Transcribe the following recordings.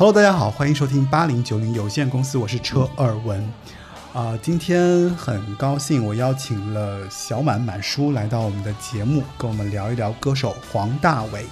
Hello，大家好，欢迎收听八零九零有限公司，我是车尔文。啊、今天很高兴，我邀请了小满满叔来到我们的节目，跟我们聊一聊歌手黄大炜。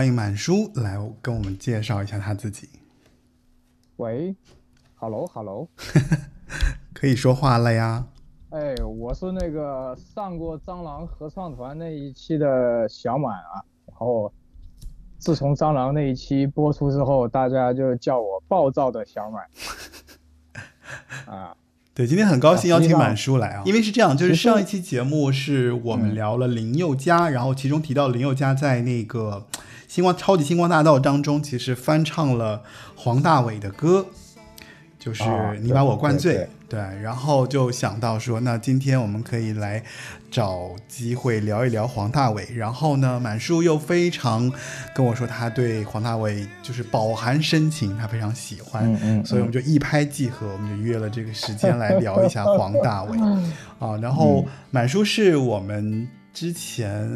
欢迎满叔来跟我们介绍一下他自己。喂，hello hello，可以说话了呀。哎，我是那个上过蟑螂合唱团那一期的小满啊，然后自从蟑螂那一期播出之后，大家就叫我暴躁的小满。啊，对，今天很高兴邀请满叔来啊，因为是这样，就是上一期节目是我们嗯聊了林宥嘉，然后其中提到林宥嘉在那个星光超级星光大道当中，其实翻唱了黄大炜的歌。就是啊你把我灌醉，对对，然后就想到说，那今天我们可以来找机会聊一聊黄大炜。然后呢，满叔又非常跟我说，他对黄大炜就是饱含深情，他非常喜欢，嗯嗯所以我们就一拍即合，我们就约了这个时间来聊一下黄大炜 啊。然后满叔是我们之前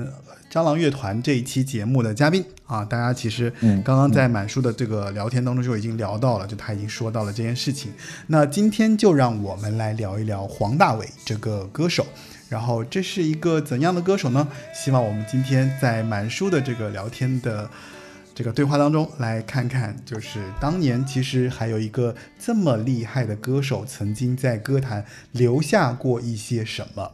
蟑螂乐团这一期节目的嘉宾啊，大家其实嗯刚刚在满叔的这个聊天当中就已经聊到了，就他已经说到了这件事情。那今天就让我们来聊一聊黄大炜这个歌手。然后这是一个怎样的歌手呢？希望我们今天在满叔的这个聊天的这个对话当中来看看，就是当年其实还有一个这么厉害的歌手，曾经在歌坛留下过一些什么。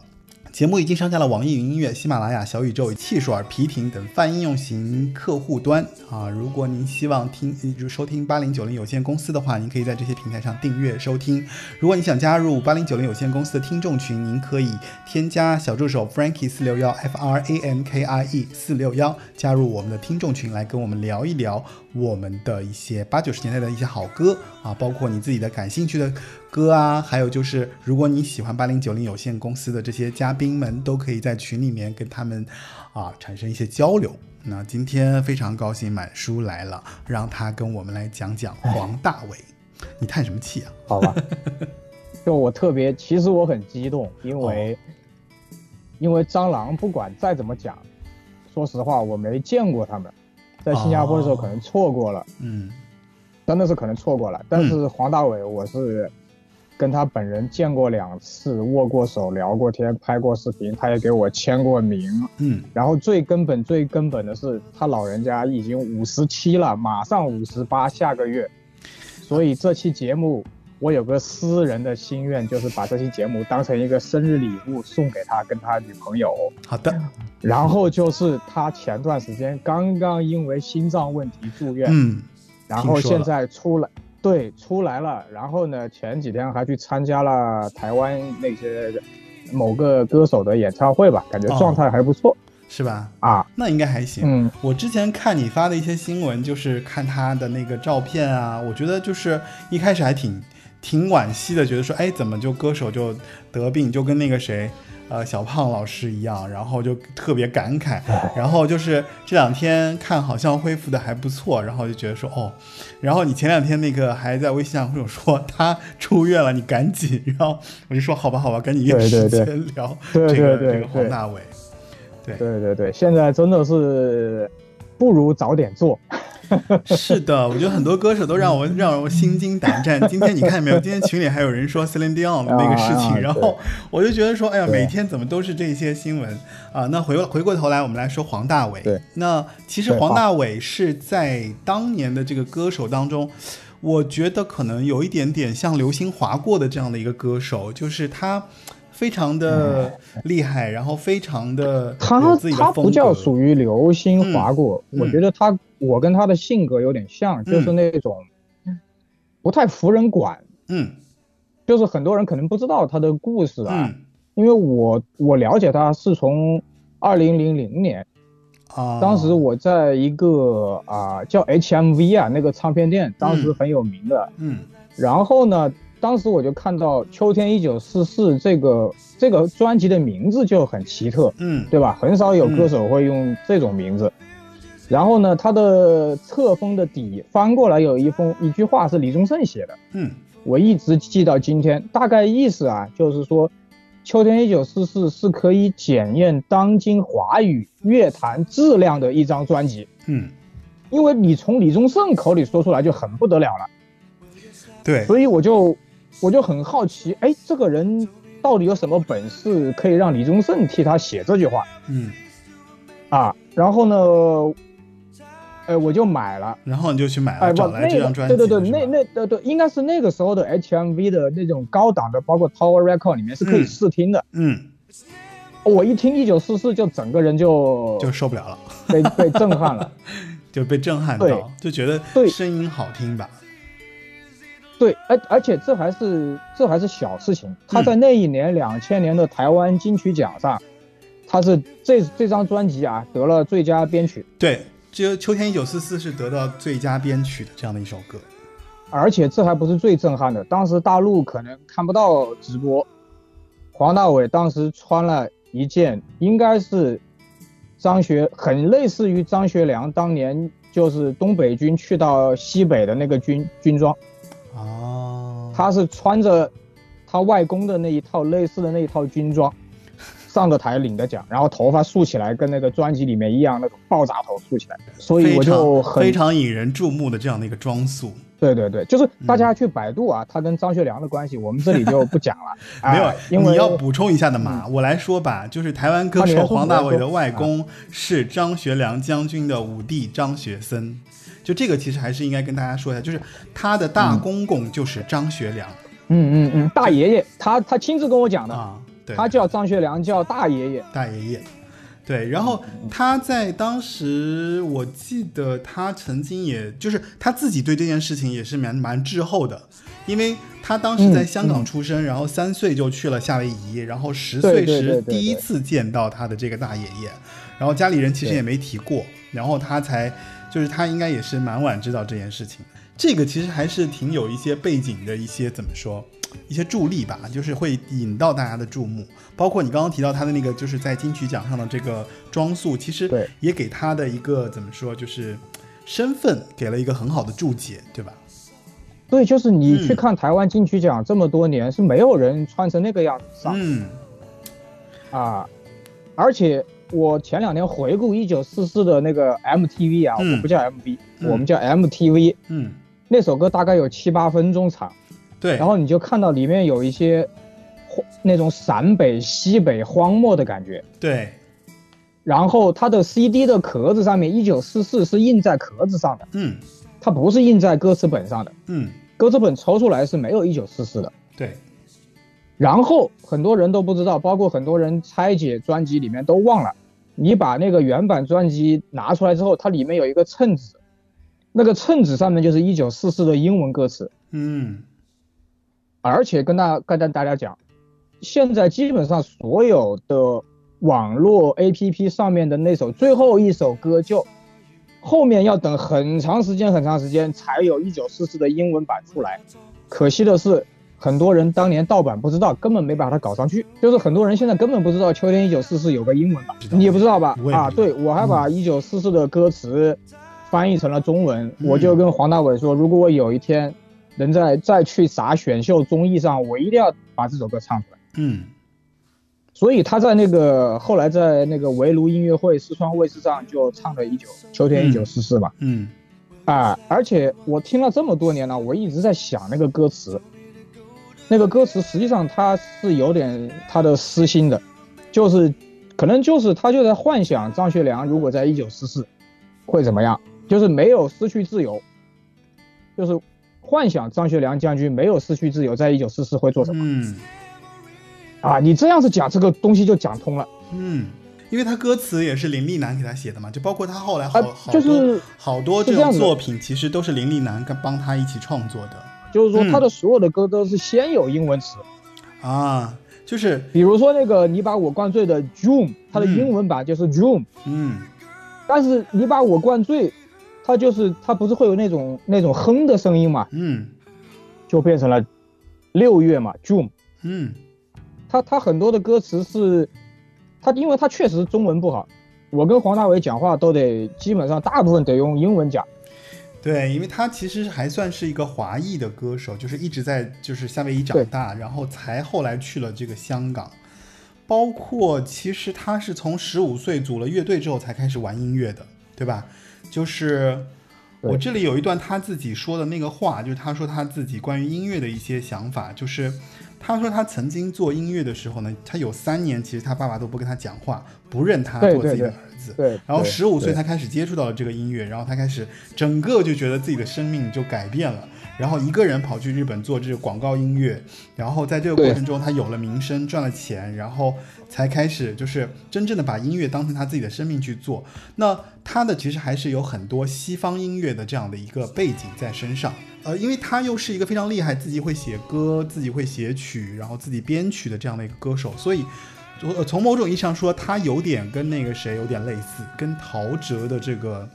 节目已经上架了网易云音乐、喜马拉雅、小宇宙、汽水儿、皮艇等泛应用型客户端啊。如果您希望听就收听八零九零有限公司的话，您可以在这些平台上订阅收听。如果你想加入八零九零有限公司的听众群，您可以添加小助手 Frankie 四六幺 F R A N K I E 四六幺，加入我们的听众群来跟我们聊一聊我们的一些八九十年代的一些好歌啊，包括你自己的感兴趣的歌啊，还有就是如果你喜欢八零九零有限公司的这些嘉宾们，都可以在群里面跟他们啊产生一些交流。那今天非常高兴满叔来了，让他跟我们来讲讲黄大炜。你叹什么气啊？好吧，就我特别，其实我很激动，因为、因为蟑螂不管再怎么讲，说实话我没见过他们，在新加坡的时候哦可能错过了，嗯真的是可能错过了。但是黄大炜我是跟他本人见过两次，握过手，聊过天，拍过视频，他也给我签过名。嗯然后最根本、最根本的是，他老人家已经五十七了，马上五十八，下个月。所以这期节目，我有个私人的心愿，就是把这期节目当成一个生日礼物送给他跟他女朋友。好的，然后就是他前段时间刚刚因为心脏问题住院，嗯，然后现在出来，对，出来了。然后呢，前几天还去参加了台湾那些某个歌手的演唱会吧，感觉哦状态还不错、是吧？啊。那应该还行。嗯，我之前看你发的一些新闻，就是看他的那个照片啊，我觉得就是一开始还挺挺惋惜的，觉得说，哎，怎么就歌手就得病，就跟那个谁，呃，小胖老师一样，然后就特别感慨。然后就是这两天看好像恢复的还不错，然后就觉得说，哦，然后你前两天那个还在微信上跟我说他出院了，你赶紧，然后我就说好吧，好吧，赶紧约时间聊对这个对对这个黄大伟。对对对对，现在真的是不如早点做。是的，我觉得很多歌手都让我让我心惊胆战。今天你看见没有？今天群里还有人说 Celine Dion 的那个事情，然后我就觉得说，哎呀，每天怎么都是这些新闻啊？那回回过头来，我们来说黄大炜。对，那其实黄大炜是在当年的这个歌手当中，我觉得可能有一点点像流星划过的这样的一个歌手，就是他。非常的厉害，然后非常的有他自己的风他不叫属于流星划过，我觉得他我跟他的性格有点像，就是那种不太服人管，嗯。就是很多人可能不知道他的故事啊，嗯。因为我我了解他是从二零零零年，啊，当时我在一个啊、叫 HMV 啊那个唱片店，当时很有名的，嗯。然后呢，当时我就看到《秋天一九四四》这个这个专辑的名字就很奇特，嗯。对吧？很少有歌手会用这种名字。然后呢，它的册封的底翻过来有一封一句话是李宗盛写的，嗯我一直记到今天。大概意思啊，就是说，《秋天一九四四》是可以检验当今华语乐坛质量的一张专辑，嗯，因为你从李宗盛口里说出来就很不得了了。对，所以我就我就很好奇，哎，这个人到底有什么本事可以让李宗盛替他写这句话嗯，啊？然后呢，哎，我就买了。然后你就去买了，找来那个这张专辑对对对，那那对对，应该是那个时候的 HMV 的那种高档的，包括 Tower Record 里面是可以嗯试听的。嗯，我一听一九四四，就整个人就就受不了了，被被震撼了。就被震撼对到，就觉得对声音好听吧，对，而而且这还是这还是小事情。他嗯在那一年两千年的台湾金曲奖上，他是这这张专辑啊得了最佳编曲。对，这秋天一九四四是得到最佳编曲的这样的一首歌，而且这还不是最震撼的，当时大陆可能看不到直播，黄大炜当时穿了一件应该是张学很类似于张学良当年就是东北军去到西北的那个军军装，哦，他是穿着他外公的那一套类似的那一套军装，上个台领的奖，然后头发竖起来，跟那个专辑里面一样那种爆炸头竖起来，所以我就常很非常引人注目的这样的一个装束。对对对，就是大嗯。家去百度啊，他跟张学良的关系，我们这里就不讲了。没有啊，因为你要补充一下的嘛。我来说吧，就是台湾歌手黄大炜的外公是张学良将军的五弟张学森，就这个其实还是应该跟大家说一下，就是他的大公公就是张学良、嗯嗯嗯，大爷爷他他亲自跟我讲的，他叫张学良，叫大爷爷。大爷爷。对，然后他在当时，我记得他曾经也就是他自己对这件事情也是蛮蛮滞后的，因为他当时在嗯香港嗯出生，然后三岁就去了夏威夷，然后十岁时第一次见到他的这个大爷爷，然后家里人其实也没提过，然后他才就是他应该也是蛮晚知道这件事情。这个其实还是挺有一些背景的一些怎么说，一些助力吧，就是会引到大家的注目。包括你刚刚提到他的那个，就是在金曲奖上的这个装束，其实对也给他的一个怎么说，就是身份给了一个很好的注解，对吧？对，就是你去嗯看台湾金曲奖这么多年，是没有人穿成那个样子上嗯啊。而且我前两天回顾一九四四的那个 MTV 啊，嗯我不叫 MV，、嗯我们叫 MTV，嗯，那首歌大概有七八分钟长。对，然后你就看到里面有一些那种陕北、西北荒漠的感觉。对，然后它的 CD 的壳子上面，一九四四是印在壳子上的，嗯。它不是印在歌词本上的。嗯，歌词本抽出来是没有一九四四的。对，然后很多人都不知道，包括很多人拆解专辑里面都忘了，你把那个原版专辑拿出来之后，它里面有一个衬纸，那个衬纸上面就是一九四四的英文歌词。嗯而且跟大跟大大家讲，现在基本上所有的网络 APP 上面的那首最后一首歌就，后面要等很长时间很长时间才有一九四四的英文版出来。可惜的是，很多人当年盗版不知道，根本没把它搞上去。就是很多人现在根本不知道《秋天一九四四》有个英文版你也不知道吧啊，对我还把一九四四的歌词翻译成了中文，嗯我就跟黄大炜说，如果我有一天能在再去啥选秀综艺上，我一定要把这首歌唱出来。嗯。所以他在那个后来在那个围炉音乐会四川卫视上就唱了一九秋天一九四四嘛，嗯。啊，而且我听了这么多年了，我一直在想那个歌词，那个歌词实际上他是有点他的私心的，就是可能就是他就在幻想张学良如果在一九四四会怎么样，就是没有失去自由，就是幻想张学良将军没有失去自由，在一九四四会做什么？嗯。啊？你这样子讲，这个东西就讲通了。嗯，因为他歌词也是林立南给他写的嘛，就包括他后来好、啊好多就是好多这是这种作品，其实都是林立南跟帮他一起创作的。就是说嗯。他的所有的歌都是先有英文词，啊，就是比如说那个你把我灌醉的 June，它的英文版就是 June，、嗯。但是你把我灌醉，它就是它不是会有那种那种哼的声音嘛，嗯就变成了六月嘛 June。嗯它它很多的歌词是，它因为它确实中文不好，我跟黄大炜讲话都得基本上大部分得用英文讲。对，因为他其实还算是一个华裔的歌手，就是一直在就是夏威夷长大，然后才后来去了这个香港。包括其实他是从十五岁组了乐队之后才开始玩音乐的，对吧？就是我这里有一段他自己说的那个话，就是他说他自己关于音乐的一些想法，就是他说他曾经做音乐的时候呢，他有三年其实他爸爸都不跟他讲话，不认他做自己的儿子。对，然后对十五岁他开始接触到了这个音乐，然后他开始整个就觉得自己的生命就改变了，然后一个人跑去日本做这个广告音乐，然后在这个过程中他有了名声，赚了钱，然后才开始就是真正的把音乐当成他自己的生命去做。那他的其实还是有很多西方音乐的这样的一个背景在身上，呃，因为他又是一个非常厉害，自己会写歌，自己会写曲，然后自己编曲的这样的一个歌手，所以。呃，从某种意义上说，他有点跟那个谁有点类似，跟陶喆的这个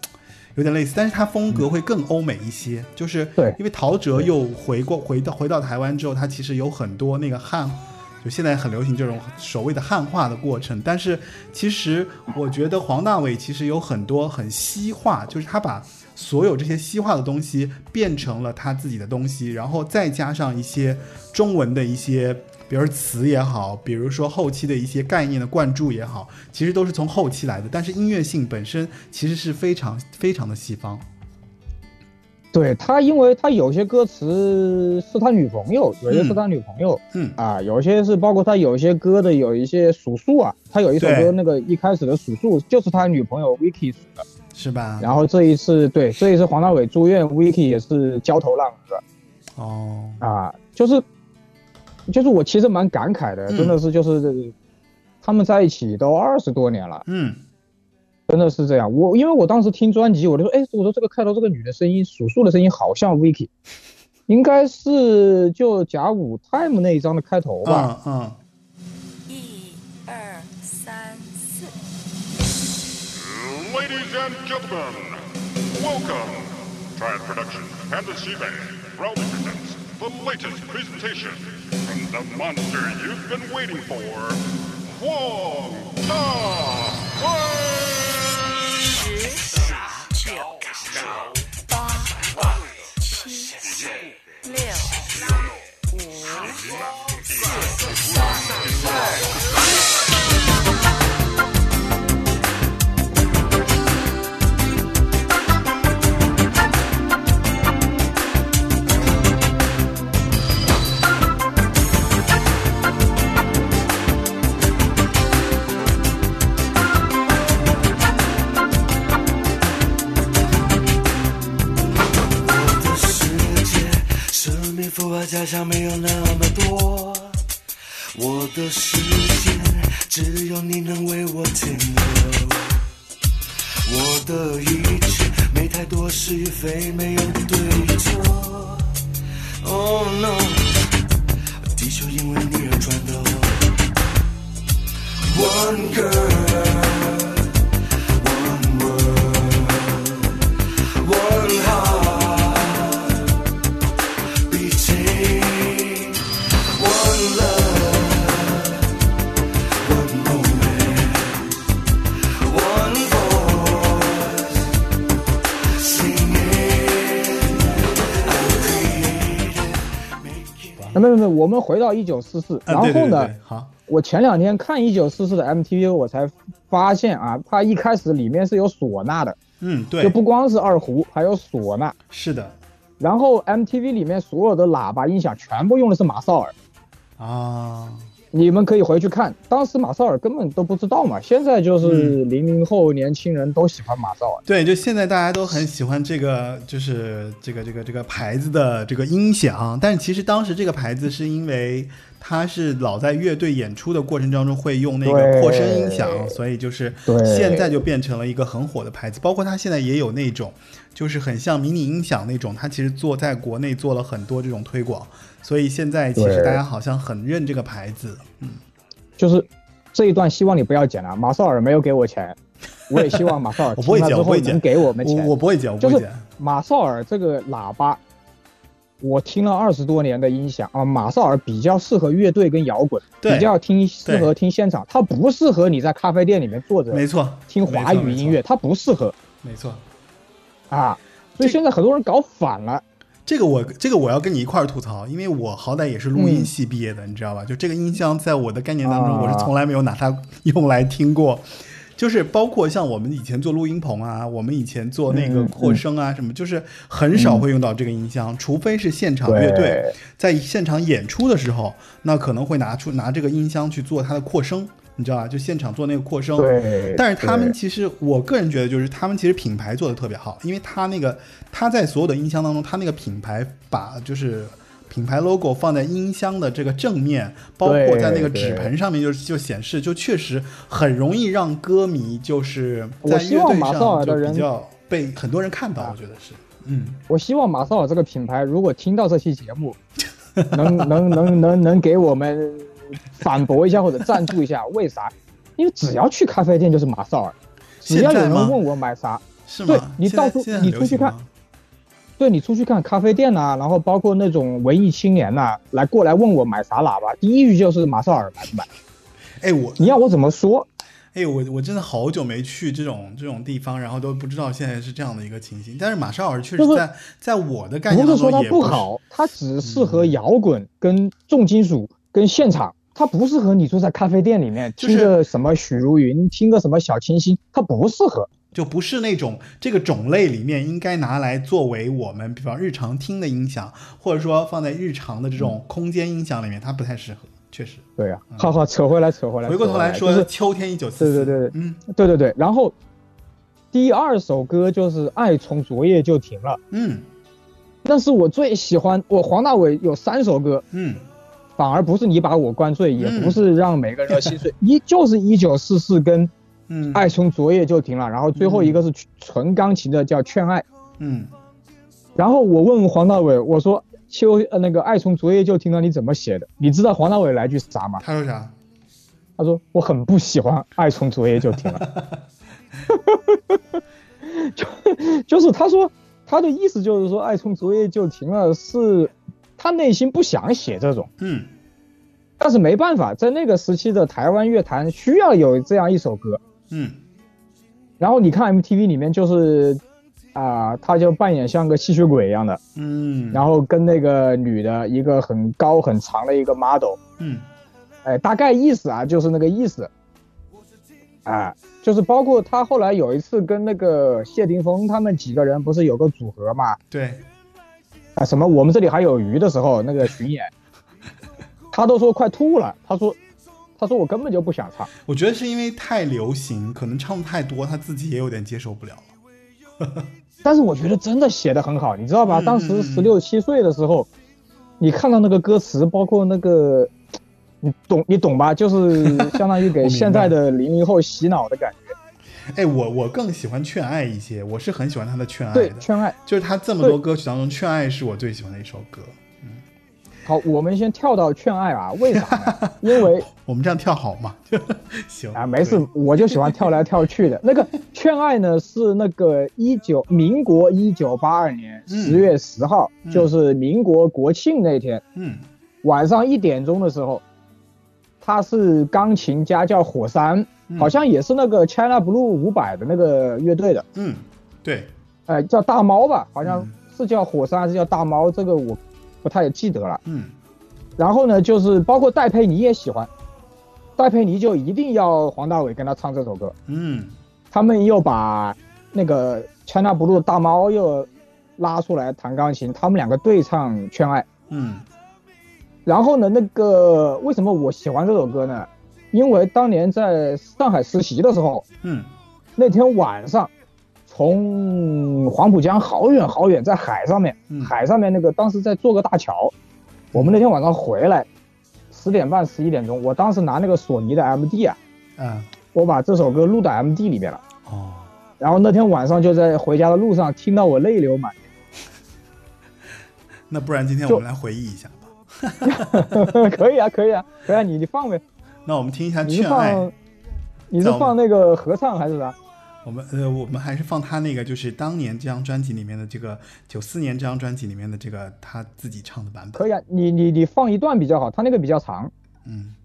有点类似，但是它风格会更欧美一些，就是对因为陶喆又回过回到回到台湾之后，他其实有很多那个汉，就现在很流行这种所谓的汉化的过程，但是其实我觉得黄大炜其实有很多很西化，就是他把所有这些西化的东西变成了他自己的东西，然后再加上一些中文的一些。比如词也好，比如说后期的一些概念的灌注也好，其实都是从后期来的。但是音乐性本身其实是非常非常的西方。对他，因为他有些歌词是他女朋友，有些是他女朋友，嗯啊，有些是包括他有一些歌的有一些数数啊，他有一首歌那个一开始的数数就是他女朋友 Vicky 数的，是吧？然后这一次对这一次黄大炜住院，Vicky 也是焦头烂额哦，啊，就是就是我其实蛮感慨的，嗯真的是就是他们在一起都二十多年了，嗯，真的是这样。我因为我当时听专辑，我就说，哎，我说这个开头这个女的声音，数数的声音好像 Vicky，应该是就甲午 Time 那一张的开头吧。嗯嗯，一二三四。Ladies and gentlemen, welcome. Triad Productions and the Seabay proudly presents the latest presentation from the monster you've been waiting for, Wong Wei! 是名副和假象没有那么多，我的世界只有你能为我停留。我的一切没太多是与非，没有对错。Oh no，地球因为你而转动。One girl。那没有没有，我们回到一九四四，啊然后呢，好，我前两天看一九四四的 MTV，我才发现啊，它一开始里面是有唢呐的，嗯，对。就，不光是二胡，还有唢呐。是的。然后 MTV 里面所有的喇叭音响全部用的是马绍尔，啊，你们可以回去看，当时马绍尔根本都不知道嘛，现在就是零零后年轻人都喜欢马绍尔。对，就现在大家都很喜欢这个，就是这个这个这个牌子的这个音响，但是其实当时这个牌子是因为它是老在乐队演出的过程当中会用那个对扩声音响，所以就是对现在就变成了一个很火的牌子。包括他现在也有那种，就是很像迷你音响那种，他其实做在国内做了很多这种推广，所以现在其实大家好像很认这个牌子。嗯就是这一段希望你不要剪了，马绍尔没有给我钱，我也希望马绍尔 我不会剪，听了之我不会剪，后能给我们我钱。我不会剪，我不就是会剪。马绍尔这个喇叭，我听了二十多年的音响啊，马绍尔比较适合乐队跟摇滚，比较听适合听现场，它不适合你在咖啡店里面坐着没错，听华语音乐，它不适合没错。啊。所以现在很多人搞反了，这个我这个我要跟你一块儿吐槽，因为我好歹也是录音嗯系毕业的，你知道吧？就这个音箱在我的概念当中，啊我是从来没有拿它用来听过。就是包括像我们以前做录音棚啊，我们以前做那个嗯扩声啊什么，就是很少会用到这个音箱，除非是现场乐队在现场演出的时候，那可能会拿出拿这个音箱去做它的扩声，你知道吧？就现场做那个扩声。对。但是他们其实，我个人觉得，就是他们其实品牌做的特别好，因为他那个他在所有的音箱当中，他那个品牌把就是品牌 logo 放在音箱的这个正面，包括在那个纸盆上面就就显示，就确实很容易让歌迷就是我在乐队希望马绍上就尔的人比较被很多人看到，啊。我觉得是，嗯，我希望马绍尔这个品牌如果听到这期节目，能能能能能给我们反驳一下或者赞助一下，为啥？因为只要去咖啡店就是马绍尔，只要有人问我买啥，对是吗？对你到处你出去看对你出去看咖啡店呐、然后包括那种文艺青年呐、来过来问我买啥喇叭，第一句就是马绍尔买不买？哎，我你要我怎么说？哎，我我真的好久没去这种这种地方，然后都不知道现在是这样的一个情形。但是马绍尔确实就是在在我的概念不是说它不好，它只适合摇滚、跟重金属、跟现场，它不适合你坐在咖啡店里面就是听个什么许茹芸，听个什么小清新，它不适合。就不是那种这个种类里面应该拿来作为我们比方日常听的音响，或者说放在日常的这种空间音响里面，它不太适合，确实。对呀、好好扯回来，扯回来。嗯回过头来说，就是秋天一九四四，对对对对嗯对对对，然后第二首歌就是《爱从昨夜就停了》，嗯但是我最喜欢我黄大炜有三首歌，嗯反而不是你把我灌醉，也嗯不是让每个人都心碎，一就是一九四四跟嗯，爱从昨夜就停了，然后最后一个是纯钢琴的叫劝爱。嗯然后我问黄大炜，我说秋呃那个爱从昨夜就停了，你怎么写的？你知道黄大炜来句啥吗？他说啥？他说我很不喜欢爱从昨夜就停了，就就是他说他的意思就是说爱从昨夜就停了是他内心不想写这种，嗯但是没办法，在那个时期的台湾乐坛需要有这样一首歌。嗯。然后你看 MTV 里面就是啊、他就扮演像个吸血鬼一样的，嗯，然后跟那个女的一个很高很长的一个 model，嗯。哎，大概意思啊，就是那个意思，啊，就是包括他后来有一次跟那个谢霆锋他们几个人不是有个组合嘛，对，啊，什么我们这里还有鱼的时候那个巡演，他都说快吐了，他说，他说我根本就不想唱，我觉得是因为太流行，可能唱的太多，他自己也有点接受不了了。但是我觉得真的写的很好，你知道吧？嗯当时十六七岁的时候，你看到那个歌词，包括那个，你懂你懂吧？就是 相当于给现在的零零后洗脑的感觉。哎，我我更喜欢《劝爱》一些，我是很喜欢他的《劝爱》对，的，劝爱。就是他这么多歌曲当中，《劝爱》是我最喜欢的一首歌。好，我们先跳到劝爱啊，为啥呢？因为 我们这样跳好吗？行啊，没事，我就喜欢跳来跳去的。那个劝爱呢，是那个一九民国一九八二年嗯。十月十号，嗯。就是民国国庆那天。嗯。晚上一点钟的时候，他是钢琴家叫火山，嗯。好像也是那个 China Blue 五百的那个乐队的，嗯，对，呃，叫大猫吧，好像嗯。是叫火山还是叫大猫，这个我不太记得了。嗯然后呢，就是包括戴佩妮也喜欢，戴佩妮就一定要黄大炜跟他唱这首歌。嗯他们又把那个 China Blue 大猫又拉出来弹钢琴，他们两个对唱《圈爱》。嗯然后呢，那个为什么我喜欢这首歌呢？因为当年在上海实习的时候，嗯那天晚上从黄浦江好远好远，在海上面，嗯海上面那个当时在做个大桥，我们那天晚上回来，十点半十一点钟，我当时拿那个索尼的 MD 啊，嗯我把这首歌录到 MD 里面了。哦，然后那天晚上就在回家的路上听到我泪流满面 那不然今天我们来回忆一下吧。面。可以啊，可以啊，可以啊，你你放呗，那我们听一下《你是劝爱》放，你是放那个合唱还是啥？我们呃，我们还是放他那个，就是当年这张专辑里面的这个九四年这张专辑里面的这个他自己唱的版本。可以啊，你你你放一段比较好，他那个比较长。嗯，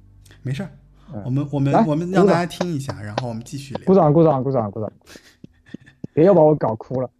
没事儿，嗯我们我们来我们让大家听一下，然后我们继续聊。鼓掌，鼓掌，鼓掌，鼓掌！别又把我搞哭了。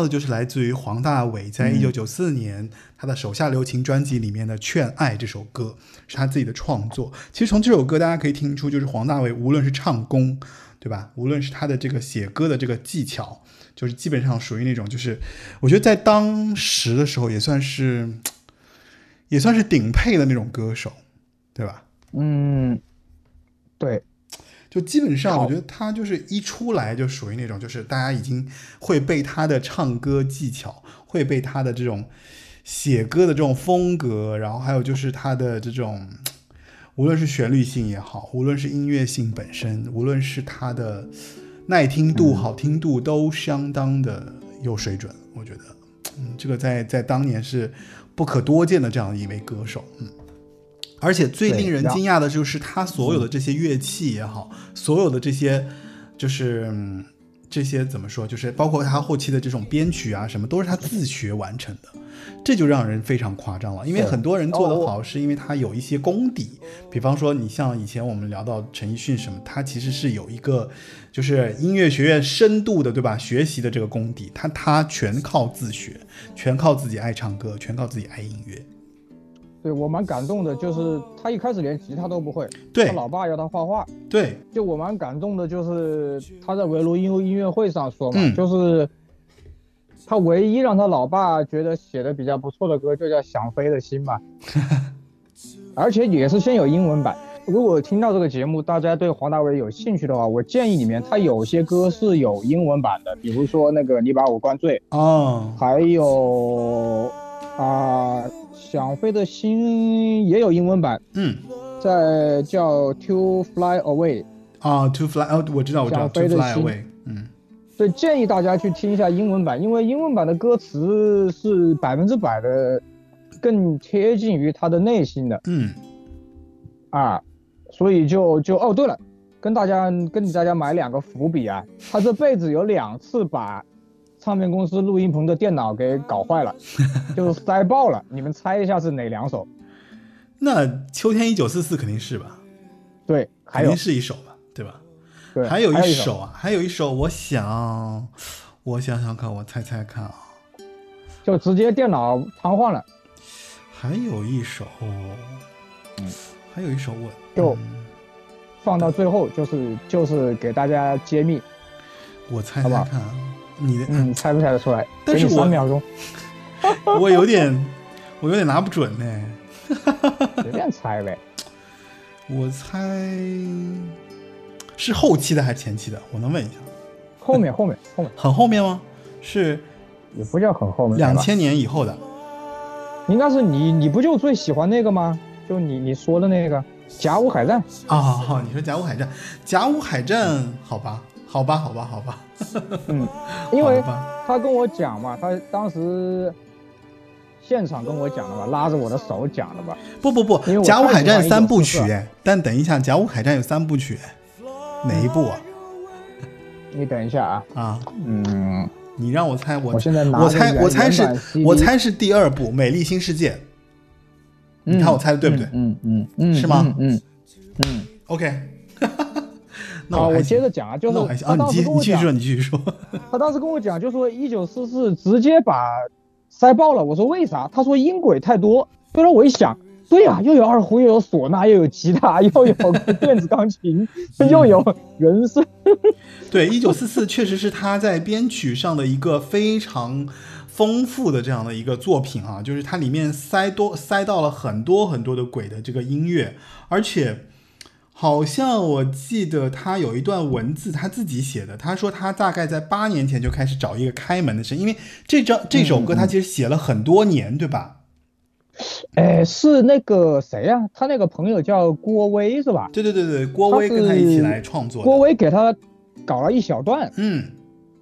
到的就是来自于黄大炜在一九九四年、他的手下留情专辑里面的《劝爱》这首歌，是他自己的创作。其实从这首歌大家可以听出，就是黄大炜无论是唱功，对吧？无论是他的这个写歌的这个技巧，就是基本上属于那种，就是我觉得在当时的时候也算是，也算是顶配的那种歌手，对吧？嗯，对，就基本上，我觉得他就是一出来就属于那种，就是大家已经会被他的唱歌技巧，会被他的这种写歌的这种风格，然后还有就是他的这种，无论是旋律性也好，无论是音乐性本身，无论是他的耐听度、好听度，都相当的有水准。我觉得，嗯，这个在在当年是不可多见的这样一位歌手，嗯。而且最令人惊讶的就是他所有的这些乐器也好，所有的这些就是、嗯这些怎么说，就是包括他后期的这种编曲啊什么，都是他自学完成的，这就让人非常夸张了。因为很多人做得好，是因为他有一些功底，比方说你像以前我们聊到陈奕迅什么，他其实是有一个就是音乐学院深度的对吧学习的这个功底，他他全靠自学，全靠自己爱唱歌，全靠自己爱音乐。对我蛮感动的，就是他一开始连吉他都不会，对。他老爸要他画画，对，就我蛮感动的，就是他在围炉音音乐会上说嘛，嗯。就是他唯一让他老爸觉得写的比较不错的歌，就叫《想飞的心》嘛，而且也是先有英文版。如果听到这个节目，大家对黄大炜有兴趣的话，我建议里面他有些歌是有英文版的，比如说那个《你把我灌醉》，哦，还有啊、想飞的心》也有英文版，嗯。在叫《To Fly Away》。啊、t o fly，哦，我知道，我知道，to fly 心。Away，嗯，对，建议大家去听一下英文版，因为英文版的歌词是百分之百的更贴近于他的内心的。嗯，啊，所以就就哦，对了，跟大家跟你大家买两个伏笔啊，他这辈子有两次把唱片公司录音棚的电脑给搞坏了，就是塞爆了，你们猜一下是哪两首？那秋天一九四四肯定是吧？对，还有。肯定是一首吧，对吧？对，还有一一首啊，还有一首，我想，我想想看，我猜猜看啊，就直接电脑瘫痪了，还有一首，还有一首我嗯就嗯。放到最后就是就是给大家揭秘，我猜好不好猜看啊，你的，嗯，猜不猜得出来？但是我三秒钟，我有点，我有点拿不准呢，随便猜呗。我猜是后期的还是前期的？我能问一下，后面后面后面 很后面吗？是也不叫很后面，两千年以后的。应该是你你不就最喜欢那个吗？就你你说的那个甲午海战，啊、你说甲午海战，甲午海战，好吧，好吧，好吧，好吧，嗯，因为他跟我讲嘛，他当时现场跟我讲的嘛，拉着我的手讲的吧。不不不甲午海战三部曲哎，但等一下，甲午海战有三部曲哎，哪一部啊？你等一下啊，啊，嗯，你让我猜，我我现在拿我猜我猜是我猜是第二部《美丽新世界》，你看我猜的对不对？嗯嗯嗯，是吗？嗯嗯嗯。？OK，那好，我接着讲啊，就是啊，他当你继时跟我讲你继续说，，你继续说。他当时跟我讲，就说一九四四直接把塞爆了。我说为啥？他说音轨太多。后来我一想，对呀、又有二胡，又有唢呐，又有吉他，又有 电子钢琴，又有人声。对，一九四四确实是他在编曲上的一个非常丰富的这样的一个作品啊，就是它里面塞多塞到了很多很多的鬼的这个音乐，而且好像我记得他有一段文字他自己写的，他说他大概在八年前就开始找一个开门的声音，因为这张这首歌他其实写了很多年，对吧？哎，是那个谁呀、他那个朋友叫郭威是吧？对对对对，郭威跟他一起来创作。郭威给他搞了一小段，嗯，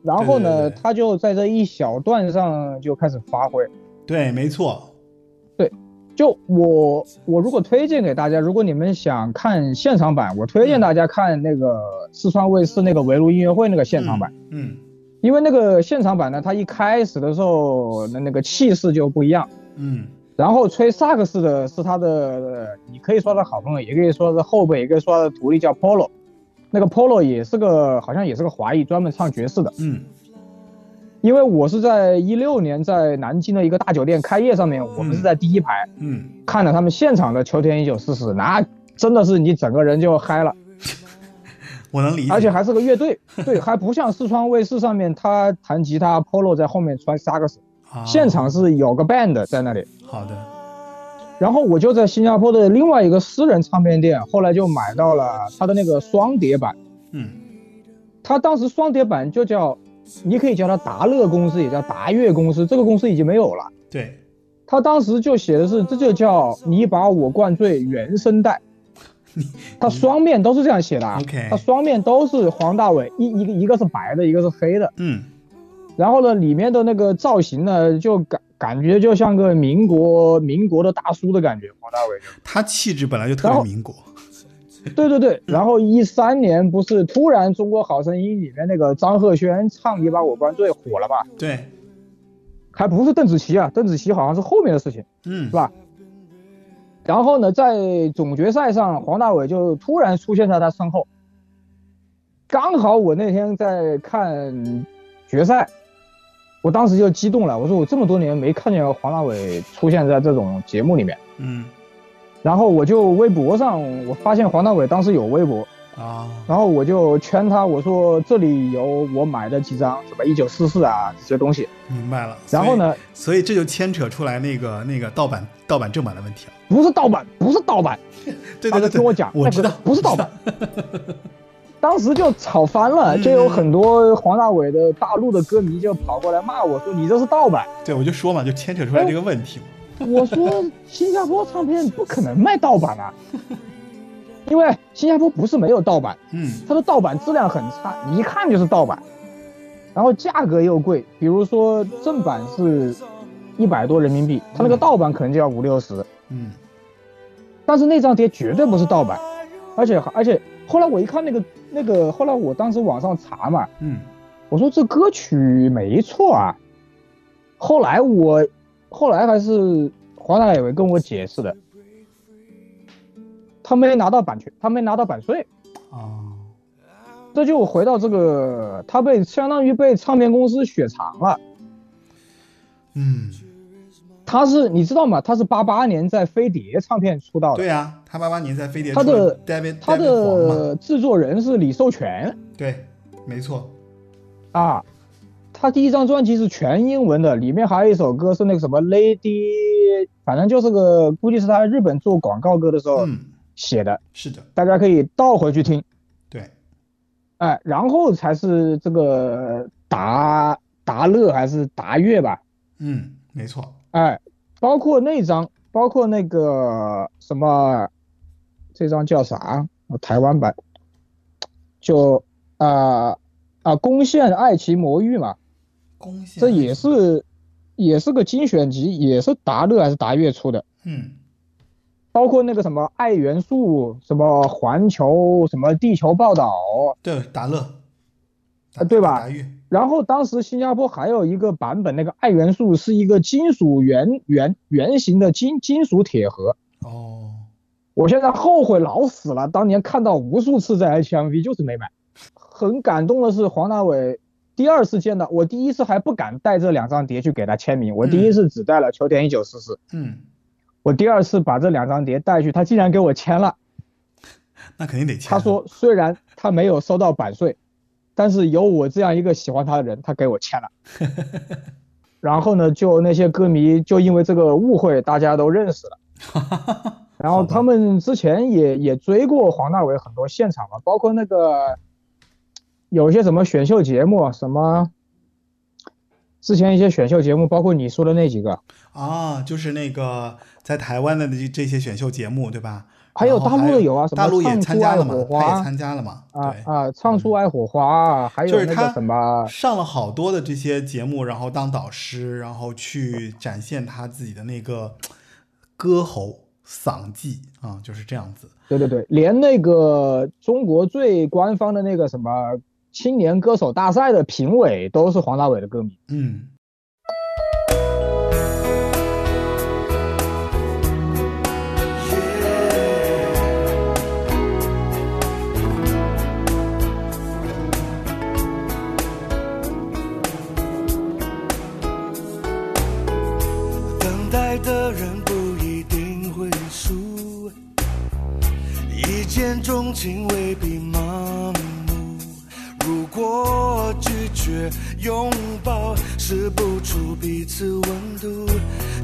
然后呢，对对对他就在这一小段上就开始发挥。对，没错，就我我如果推荐给大家，如果你们想看现场版，我推荐大家看那个四川卫视那个围炉音乐会那个现场版，嗯因为那个现场版呢，它一开始的时候那那个气势就不一样。嗯然后吹萨克斯的是他的，呃你可以说他好朋友，也可以说是后辈，也可以说他的徒弟叫 Polo。那个 Polo 也是个，好像也是个华裔，专门唱爵士的。嗯因为我是在一六年在南京的一个大酒店开业上面，我们是在第一排嗯，看了他们现场的《秋天一九四四》，那真的是你整个人就嗨了，我能理解，而且还是个乐队，对，还不像四川卫视上面他弹吉他，Polo 在后面穿萨克斯，啊。现场是有个 band 在那里。好的，然后我就在新加坡的另外一个私人唱片店，后来就买到了他的那个双碟版。嗯。他当时双碟版就叫，你可以叫它达乐公司，也叫达乐公司，这个公司已经没有了。对，他当时就写的是，这就叫你把我灌醉原声带。他双面都是这样写的啊 OK 他双面都是黄大炜，一一个一个是白的，一个是黑的。嗯然后呢，里面的那个造型呢，就感感觉就像个民国民国的大叔的感觉，黄大炜。他气质本来就特别民国，对对对，然后一三年不是突然《中国好声音》里面那个张赫宣唱《你把我灌醉》火了吧？对，还不是邓紫棋啊，邓紫棋好像是后面的事情，嗯是吧？然后呢，在总决赛上，黄大炜就突然出现在他身后。刚好我那天在看决赛，我当时就激动了，我说我这么多年没看见黄大炜出现在这种节目里面。嗯然后我就微博上，我发现黄大炜当时有微博，啊，然后我就圈他，我说这里有我买的几张什么一九四四啊这些东西。明白了。然后呢，所以？这就牵扯出来那个那个盗版盗版正版的问题了。不是盗版，不是盗版，大对对对，对家听我讲，我知道那个，不是盗版。当时就吵翻了，嗯就有很多黄大炜的大陆的歌迷就跑过来骂我说你这是盗版。对我就说嘛，就牵扯出来这个问题嘛。我说新加坡唱片不可能卖盗版啊，因为新加坡不是没有盗版，嗯。它的盗版质量很差，一看就是盗版，然后价格又贵，比如说正版是一百多人民币，它那个盗版可能就要五六十，嗯。但是那张碟绝对不是盗版，而且而且后来我一看那个那个，后来我当时网上查嘛，嗯。我说这歌曲没错啊，后来我后来还是黄大炜跟我解释的，他没拿到版权，他没拿到版税。啊这就回到这个，他被相当于被唱片公司雪藏了。嗯，他是你知道吗？他是八八年在飞碟唱片出道的，对啊，他八八年在飞碟他的他的制作人是李寿全对，没错，啊。他第一张专辑是全英文的，里面还有一首歌是那个什么 Lady，反正就是个估计是他在日本做广告歌的时候嗯，写的，是的，大家可以倒回去听。对，哎，然后才是这个达达乐还是达乐吧？嗯，没错，哎，包括那张，包括那个什么，这张叫啥？呃台湾版，就啊啊，攻陷爱奇魔域嘛，这也是也是个精选集，也是达乐还是达月出的。嗯包括那个什么爱元素，什么环球，什么地球报道，对达乐，啊对吧然后当时新加坡还有一个版本，那个爱元素是一个金属圆圆圆形的金金属铁盒。哦，我现在后悔老死了，当年看到无数次在 HMV，就是没买。很感动的是黄大炜第二次见到我，第一次还不敢带这两张碟去给他签名，我第一次只带了《秋天一九四四》，嗯，我第二次把这两张碟带去，他竟然给我签了。那肯定得签。他说虽然他没有收到版税，但是有我这样一个喜欢他的人，他给我签了。然后呢，就那些歌迷就因为这个误会，大家都认识了。然后他们之前也也追过黄大炜很多现场嘛，包括那个有一些什么选秀节目，什么之前一些选秀节目，包括你说的那几个，啊，就是那个在台湾的这这些选秀节目，对吧？还有大陆的有啊什么大陆也参加了嘛，他也参加了嘛，对。啊啊，唱出爱火花啊，还有那就是他个什么，上了好多的这些节目，然后当导师，然后去展现他自己的那个歌喉嗓技啊，就是这样子。对对对，连那个中国最官方的那个什么青年歌手大赛的评委都是黄大炜的歌迷。嗯，等待的人不一定会输，一见钟情未必盲目。我拒绝拥抱，试不出彼此温度，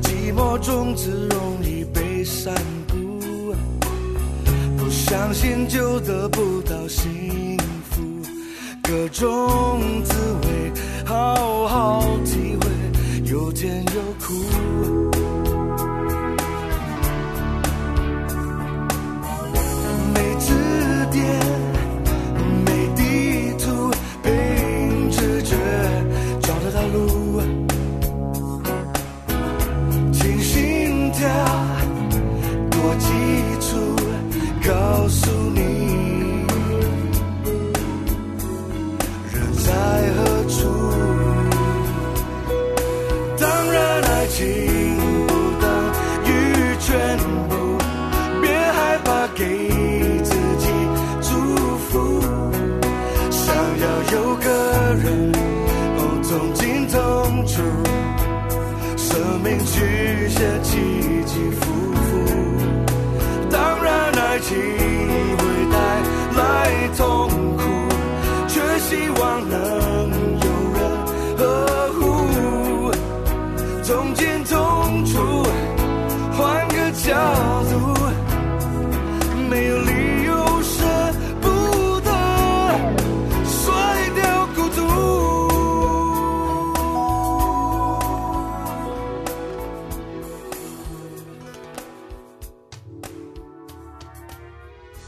寂寞种子容易被散布。不相信就得不到幸福，各种滋味好好体会，有甜有苦。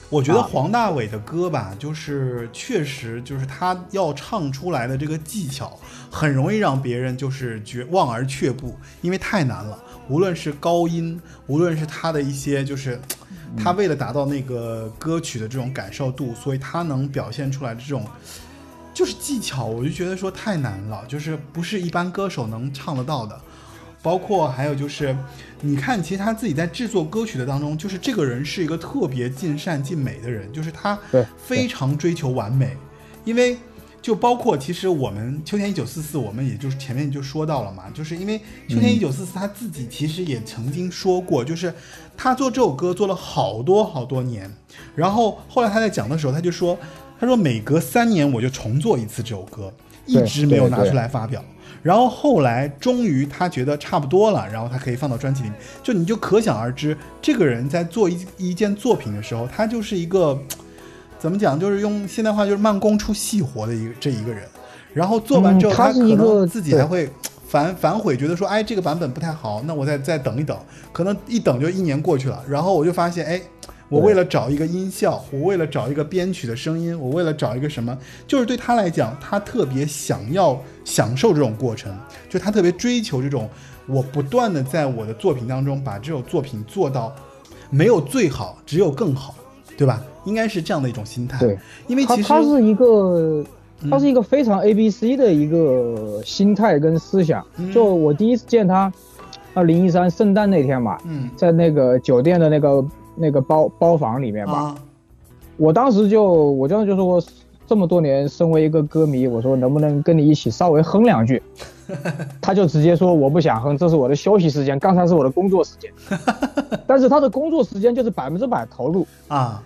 我觉得黄大炜的歌吧，就是确实就是他要唱出来的这个技巧，很容易让别人就是绝望而却步，因为太难了。无论是高音，无论是他的一些就是。他为了达到那个歌曲的这种感受度，所以他能表现出来的这种就是技巧，我就觉得说太难了，就是不是一般歌手能唱得到的。包括还有就是，你看，其实他自己在制作歌曲的当中，就是这个人是一个特别尽善尽美的人，就是他非常追求完美，因为就包括其实我们秋天一九四四，我们也就是前面就说到了嘛，就是因为秋天一九四四他自己其实也曾经说过，就是他做这首歌做了好多好多年，然后后来他在讲的时候，他就说，他说每隔三年我就重做一次这首歌，一直没有拿出来发表。然后后来终于他觉得差不多了，然后他可以放到专辑里面。就你就可想而知，这个人在做一一件作品的时候，他就是一个怎么讲，就是用现代话就是慢工出细活的一个这一个人。然后做完之后，嗯他可能自己还会反反悔，觉得说，哎，这个版本不太好，那我再再等一等。可能一等就一年过去了，然后我就发现，哎。我为了找一个音效，我为了找一个编曲的声音，我为了找一个什么，就是对他来讲，他特别想要享受这种过程，就他特别追求这种，我不断的在我的作品当中把这首作品做到没有最好，只有更好，对吧？应该是这样的一种心态。对，因为其实他他是一个，嗯他是一个非常 A B C 的一个心态跟思想。嗯就我第一次见他，二零一三圣诞那天嘛，嗯在那个酒店的那个那个包包房里面吧，啊，我当时就我当时就说这么多年身为一个歌迷，我说能不能跟你一起稍微哼两句，他就直接说我不想哼，这是我的休息时间，刚才是我的工作时间。但是他的工作时间就是百分之百投入，啊，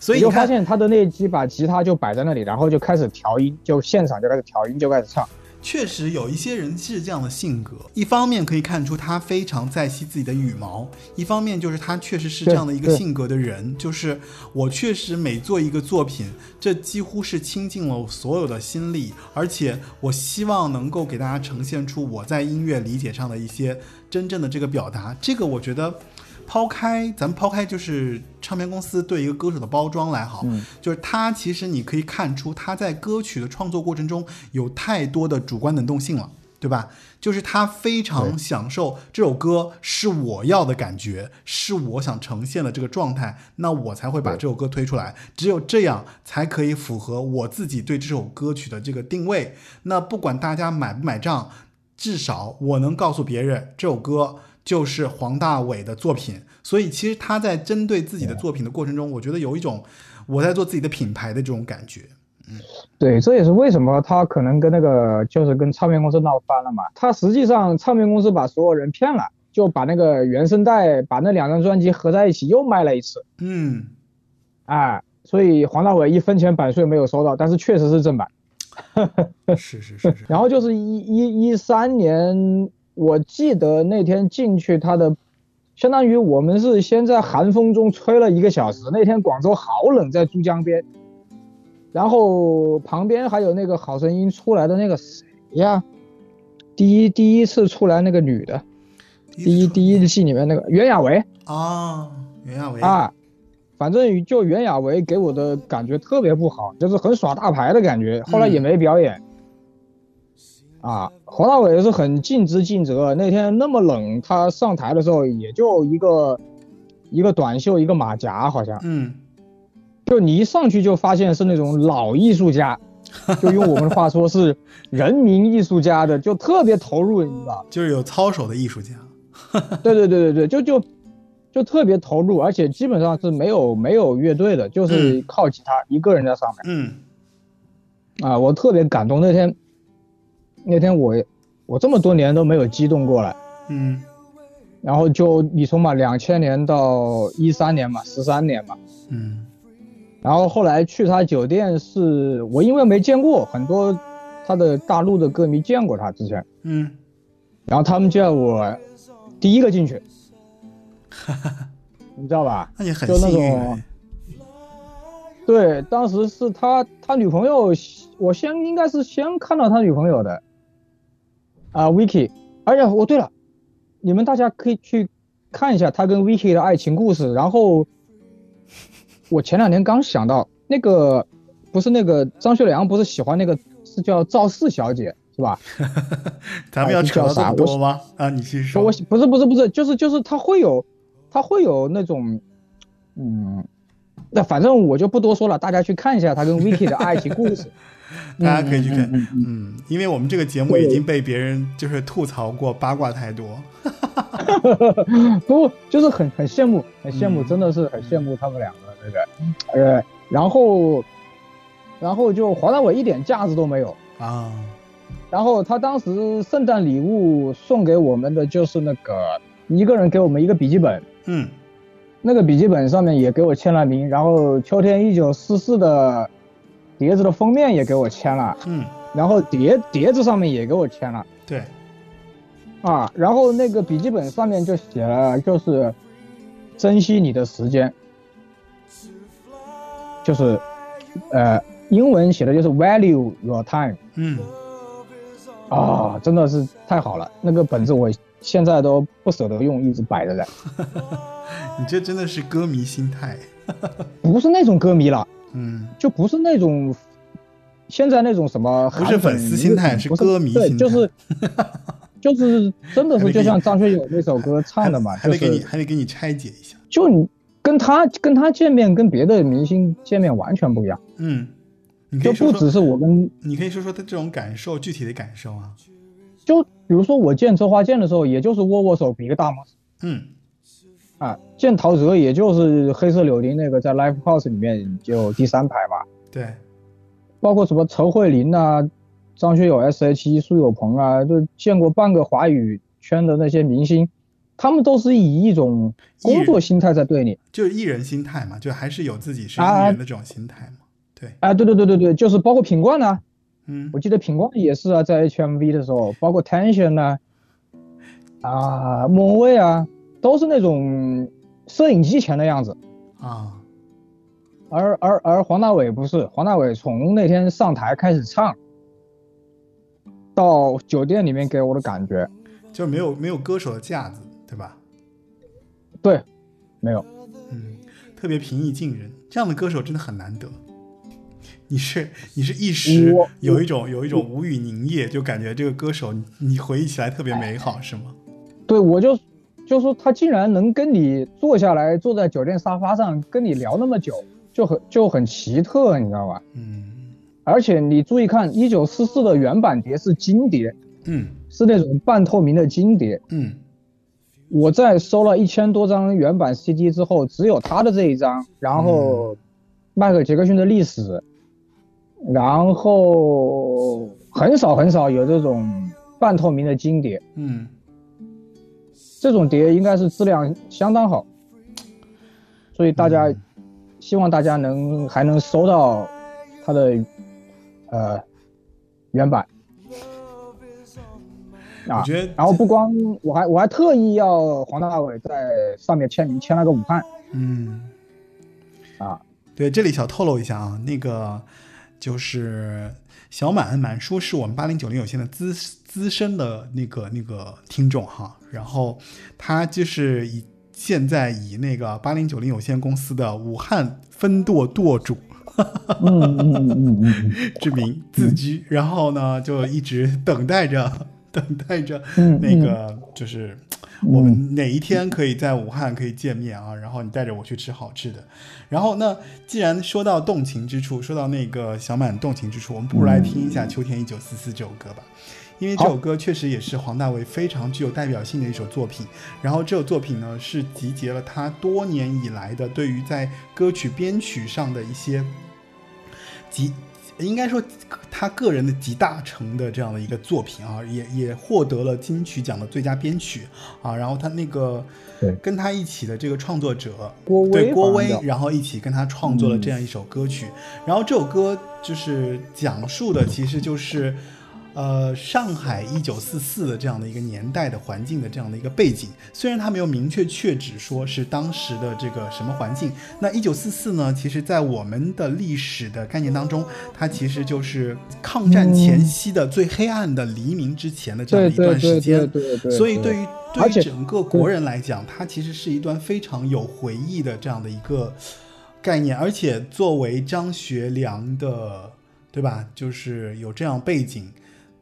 所以你就发，现他的那几把吉他就摆在那里，然后就开始调音，就现场就开始调音，就开始唱。确实有一些人是这样的性格，一方面可以看出他非常在惜自己的羽毛，一方面就是他确实是这样的一个性格的人，就是我确实每做一个作品，这几乎是倾尽了我所有的心力，而且我希望能够给大家呈现出我在音乐理解上的一些真正的这个表达，这个我觉得。抛开咱们抛开就是唱片公司对一个歌手的包装来好，就是他其实你可以看出他在歌曲的创作过程中有太多的主观能动性了，对吧？就是他非常享受这首歌是我要的感觉，是我想呈现的这个状态，那我才会把这首歌推出来。只有这样才可以符合我自己对这首歌曲的这个定位。那不管大家买不买账，至少我能告诉别人这首歌就是黄大炜的作品。所以其实他在针对自己的作品的过程中，我觉得有一种我在做自己的品牌的这种感觉。嗯对，这也是为什么他可能跟那个就是跟唱片公司闹翻了嘛。他实际上唱片公司把所有人骗了，就把那个原声带把那两张专辑合在一起又卖了一次，嗯，哎，所以黄大炜一分钱版税没有收到，但是确实是正版。是是是是。然后就是一一一三年，我记得那天进去他的，相当于我们是先在寒风中吹了一个小时。那天广州好冷，在珠江边，然后旁边还有那个好声音出来的那个谁呀？第一第一次出来那个女的，第一第一季里面那个袁娅维啊，袁娅维啊，反正就袁娅维给我的感觉特别不好，就是很耍大牌的感觉。后来也没表演。啊，黄大炜是很尽职尽责。那天那么冷，他上台的时候也就一个一个短袖，一个马甲，好像嗯就你一上去就发现是那种老艺术家，就用我们的话说是人民艺术家的，就特别投入，你知道？就是有操守的艺术家。对对对对对，就就就特别投入，而且基本上是没有没有乐队的，就是嗯靠吉他一个人在上面。嗯啊，我特别感动。那天，那天我我这么多年都没有激动过来。嗯然后就你从嘛，两千年到一三年嘛，十三年嘛。嗯然后后来去他酒店是，我因为没见过很多他的大陆的歌迷见过他之前，嗯，然后他们叫我第一个进去，哈哈你知道吧？那你很就那种哎。对，当时是他他女朋友，我先应该是先看到他女朋友的，啊，Vicky。而且我对了，你们大家可以去看一下他跟 Vicky 的爱情故事。然后我前两天刚想到，那个不是那个张学良不是喜欢那个是叫赵四小姐是吧？咱们要哎扯到这么多吗？啊，你继续说。我不是不是不是，就是就是他会有他会有那种，嗯，那反正我就不多说了，大家去看一下他跟 Vicky 的爱情故事。大家可以去看，嗯嗯嗯嗯，因为我们这个节目已经被别人就是吐槽过八卦太多，不，就是很很羡慕，很羡慕，嗯。真的是很羡慕他们两个对不对，呃，然后，然后就黄大伟一点架子都没有，啊，然后他当时圣诞礼物送给我们的就是那个一个人给我们一个笔记本，嗯。那个笔记本上面也给我签了名，然后秋天一九四四的碟子的封面也给我签了，嗯，然后碟碟子上面也给我签了。对，啊，然后那个笔记本上面就写了，就是珍惜你的时间，就是呃，英文写的就是 value your time 嗯，啊，真的是太好了。那个本子我现在都不舍得用，一直摆着的，你这真的是歌迷心态，不是那种歌迷了，嗯。就不是那种现在那种什么不是粉丝心态是歌迷对，心态。就是 就是真的是就像张学友那首歌唱的嘛，还得给你还得给你拆解一下，就你跟他跟他见面，跟别的明星见面完全不一样，嗯，你可就以说说，不只是我跟，你可以说说他这种感受，具体的感受啊，就比如说我见周华健的时候，也就是握握手，比个大拇指。嗯啊；见陶喆，也就是黑色柳丁那个在 Live House 里面就第三排吧，对，包括什么陈慧琳啊、张学友、S.H.E、苏有朋啊，就见过半个华语圈的那些明星，他们都是以一种工作心态在对你。就是艺人心态嘛，就还是有自己是艺啊人的这种心态嘛，对，啊，对对对对对，就是包括品冠呐、嗯。我记得品冠也是啊，在 HMV 的时候，包括 Tension 呢、啊，莫文蔚啊，都是那种摄影机前的样子。啊，而而而黄大炜不是，黄大炜从那天上台开始唱，到酒店里面给我的感觉，就没有没有歌手的架子，对吧？对，没有，嗯，特别平易近人，这样的歌手真的很难得。你是你是一时有一种有一种无语凝噎，就感觉这个歌手你你回忆起来特别美好，是吗？对我就就说他竟然能跟你坐下来，坐在酒店沙发上跟你聊那么久，就很就很奇特，你知道吧？嗯。而且你注意看，一九四四的原版碟是金碟，嗯。是那种半透明的金碟。嗯。我在收了一千多张原版 CD 之后，只有他的这一张，然后迈克尔杰克逊的历史，然后很少很少有这种半透明的金碟，嗯，这种碟应该是质量相当好，所以大家、嗯。希望大家能还能收到它的呃原版啊我觉得，然后不光我还我还特意要黄大伟在上面签名签了个武汉嗯。啊，对，这里小透露一下啊，那个就是小满满叔是我们八零九零有限的资资深的那个那个听众哈，然后他就是以现在以那个八零九零有限公司的武汉分舵舵主嗯嗯嗯嗯嗯 之名自居，然后呢就一直等待着等待着嗯那个就是我们哪一天可以在武汉可以见面啊？然后你带着我去吃好吃的。然后那既然说到动情之处，说到那个小满动情之处，我们不如来听一下《秋天一九四四》这首歌吧。因为这首歌确实也是黄大炜非常具有代表性的一首作品，然后这首作品呢是集结了他多年以来的对于在歌曲编曲上的一些集，应该说他个人的集大成的这样的一个作品啊，也也获得了金曲奖的最佳编曲啊，然后他那个对。跟他一起的这个创作者郭威对郭威然后一起跟他创作了这样一首歌曲，然后这首歌就是讲述的其实就是。呃，上海一九四四的这样的一个年代的环境的这样的一个背景，虽然他没有明确确指说是当时的这个什么环境，那一九四四呢，其实在我们的历史的概念当中，它其实就是抗战前夕的最黑暗的黎明之前的这样的一段时间。所以对于对于整个国人来讲，它其实是一段非常有回忆的这样的一个概念，而且作为张学良的，对吧？就是有这样背景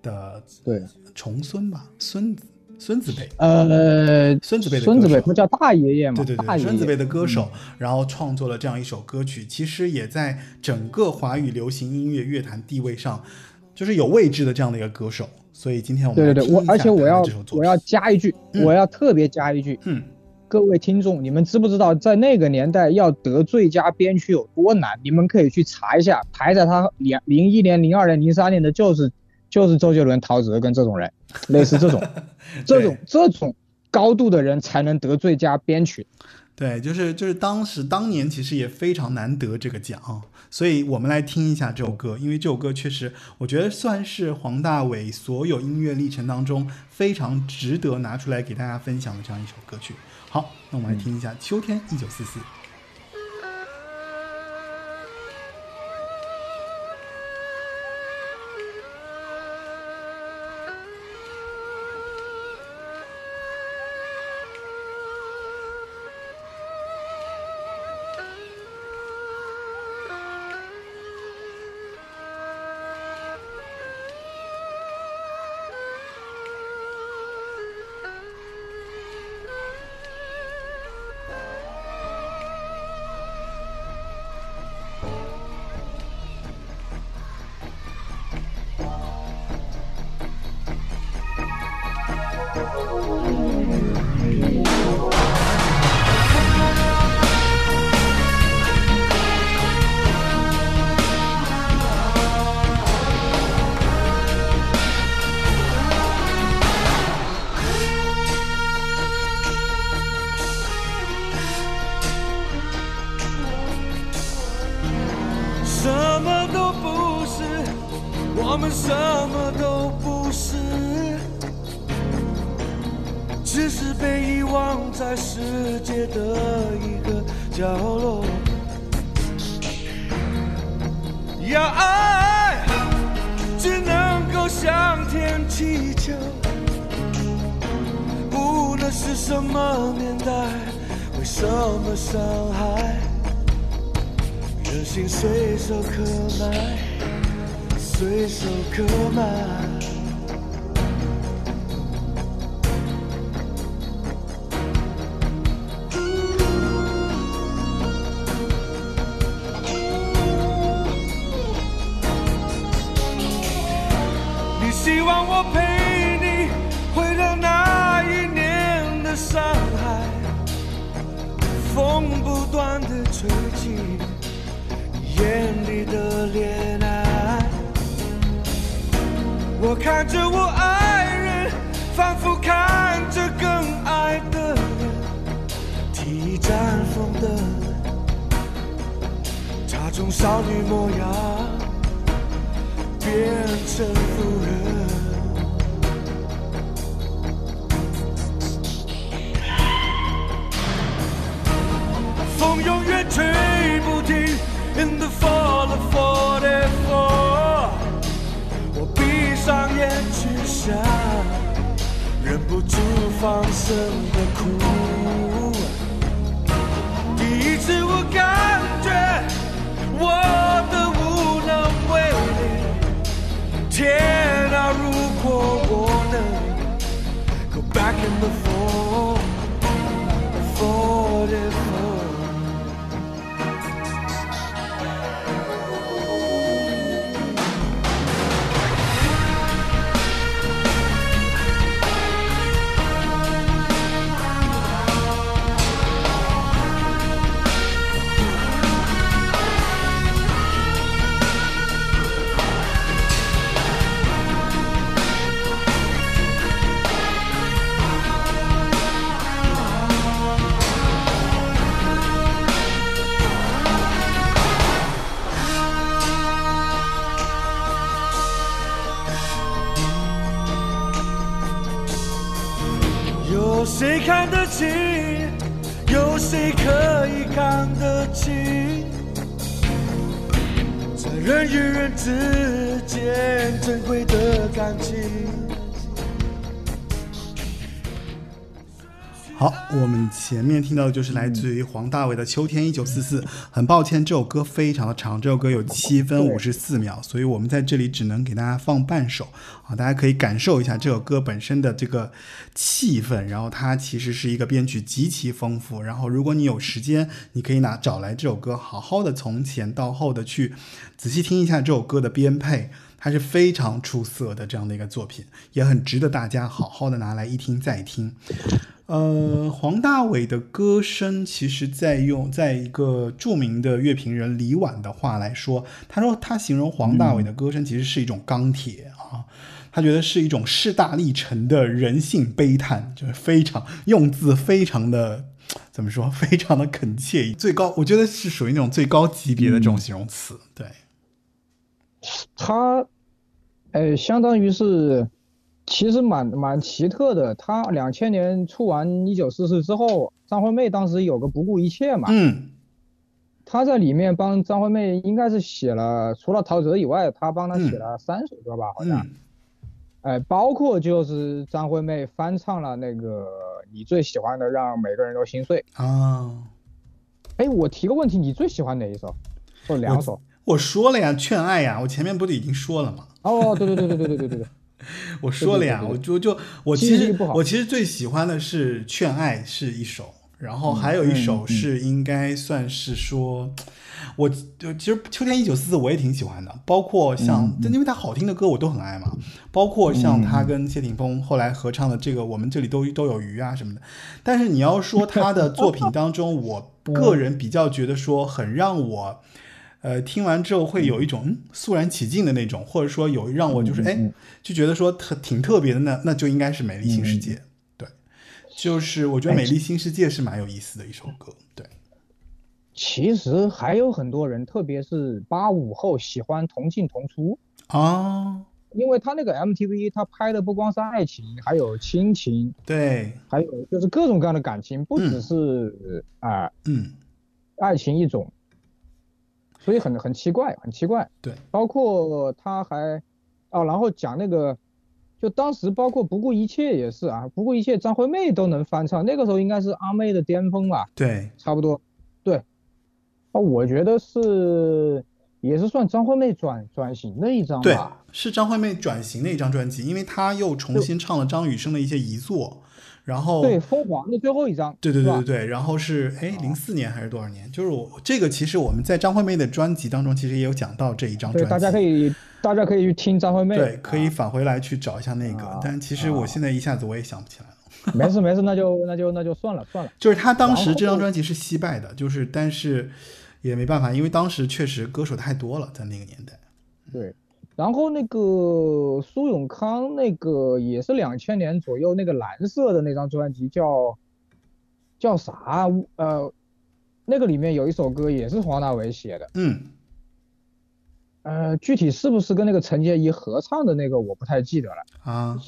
的对。重孙吧，孙子孙子辈，呃孙子辈的孙子辈不叫大爷爷嘛，对对对，大爷爷。孙子辈的歌手，然后创作了这样一首歌曲，其实也在整个华语流行音乐乐坛地位上，就是有位置的这样的一个歌手。所以今天我们对对对，我而且我要我要加一句，嗯。我要特别加一句，嗯。各位听众，你们知不知道在那个年代要得最佳编曲有多难？你们可以去查一下，排在他两零一年、零二年、零三年的就是就是周杰伦、陶喆跟这种人，类似这种 这种这种高度的人才能得最佳编曲。对，就是就是当时当年其实也非常难得这个奖，所以我们来听一下这首歌，因为这首歌确实我觉得算是黄大炜所有音乐历程当中非常值得拿出来给大家分享的这样一首歌曲。好，那我们来听一下《秋天一九四四》。的上海，风不断的吹进眼里的恋爱。我看着我爱人，仿佛看着更爱的人，提绽放的她从少女模样。变成妇人。风永远吹不停。In the fall of forty four，我闭上眼睛想，忍不住放声的哭。第一次我感觉我的无能为力。天啊，如果我能 go back in the fall of forty four。人与人之间珍贵的感情。我们前面听到的就是来自于黄大炜的《秋天一九四四》。很抱歉，这首歌非常的长，这首歌有七分五十四秒，所以我们在这里只能给大家放半首啊，大家可以感受一下这首歌本身的这个气氛。然后它其实是一个编曲极其丰富，然后如果你有时间，你可以拿找来这首歌，好好的从前到后的去仔细听一下这首歌的编配。它是非常出色的这样的一个作品，也很值得大家好好的拿来一听再听。呃，黄大炜的歌声，其实在用在一个著名的乐评人李婉的话来说，他说他形容黄大炜的歌声其实是一种钢铁啊，他觉得是一种势大力沉的人性悲叹，就是非常用字非常的怎么说，非常的恳切，最高，我觉得是属于那种最高级别的这种形容词，对。他，呃，相当于是，其实蛮蛮奇特的。他两千年出完《一九四四》之后，张惠妹当时有个《不顾一切》嘛，嗯他在里面帮张惠妹应该是写了，除了陶喆以外，他帮她写了三首歌吧，好像。嗯哎，包括就是张惠妹翻唱了那个你最喜欢的《让每个人都心碎》。啊，哎，我提个问题，你最喜欢哪一首？或者两首？我说了呀，劝爱呀，我前面不是已经说了吗？哦，对对对对对对对对对。我说了呀，对对我就就我其实我其实最喜欢的是《劝爱》是一首，然后还有一首是应该算是说，我就其实《秋天一九四四》我也挺喜欢的，包括像，嗯因为它好听的歌我都很爱嘛，包括像他跟谢霆锋后来合唱的这个《我们这里都都有鱼》啊什么的。但是你要说他的作品当中，我 个人比较觉得说很让我。呃，听完之后会有一种嗯肃然起敬的那种，或者说有让我就是哎、嗯嗯。就觉得说特挺特别的那那就应该是《美丽新世界》对，就是我觉得《美丽新世界》是蛮有意思的一首歌，对，其实还有很多人，特别是八五后喜欢同进同出。啊，因为他那个 MTV 他拍的不光是爱情，还有亲情，对，还有就是各种各样的感情，不只是啊、嗯，爱情一种，所以很很奇怪，很奇怪。对，包括他还哦，然后讲那个，就当时包括不顾一切也是啊，不顾一切张惠妹都能翻唱，那个时候应该是阿妹的巅峰吧，对，差不多。对，啊，我觉得是也是算张惠妹转转型的一张对吧。，是张惠妹转型的一张专辑，因为她又重新唱了张雨生的一些遗作，然后对，疯狂的最后一张，对对对对对，然后是哎零四年还是多少年？就是我这个其实我们在张惠妹的专辑当中其实也有讲到这一张专对，辑，大家可以 大家可以去听张惠妹，对可以啊返回来去找一下那个，啊但其实我现在一下子我也想不起来了。没事没事，那就那就那就算了算了。就是他当时这张专辑是惜败的，就是但是也没办法，因为当时确实歌手太多了，在那个年代。对，然后那个苏永康那个也是两千年左右那个蓝色的那张专辑叫叫啥？呃，那个里面有一首歌也是黄大炜写的，嗯，呃，具体是不是跟那个陈洁仪合唱的那个我不太记得了。啊，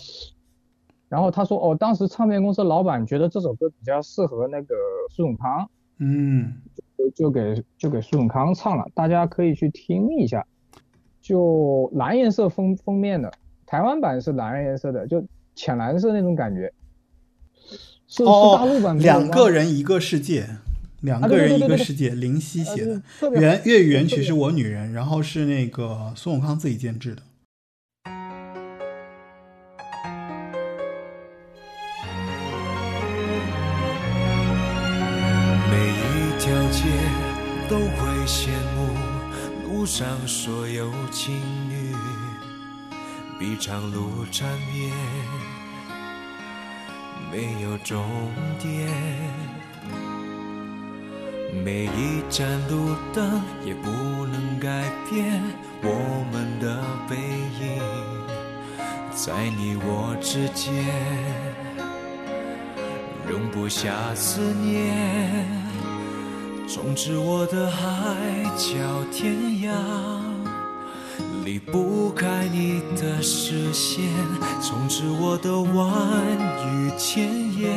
然后他说哦，当时唱片公司老板觉得这首歌比较适合那个苏永康，嗯，就就给就给苏永康唱了，大家可以去听一下。就蓝颜色封封面的，台湾版是蓝颜色的，就浅蓝色那种感觉。是是哦大陆版，两个人一个世界，两啊个人一个世界，林夕呃写的。原粤语原曲是我女人，然后是那个孙永康自己监制的。路上所有情侣，比长路缠绵，没有终点。每一盏路灯也不能改变我们的背影，在你我之间。容不下思念，从此我的海角天涯，离不开你的视线，从此我的万语千言，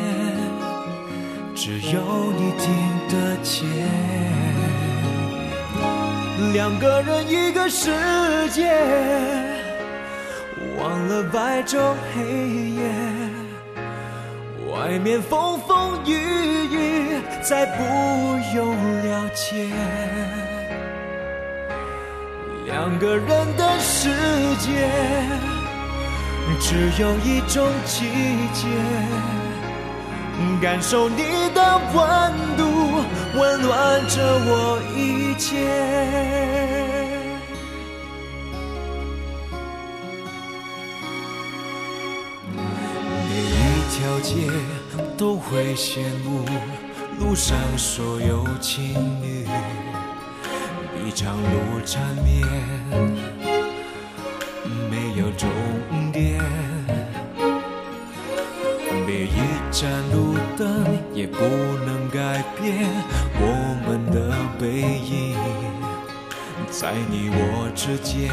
只有你听得见。两个人一个世界，忘了白昼黑夜。外面风风雨雨，再不用了解。两个人的世界，只有一种季节，感受你的温度，温暖着我一切。小街都会羡慕路上所有情侣，一场路缠绵，没有终点。每一盏路灯也不能改变我们的背影，在你我之间。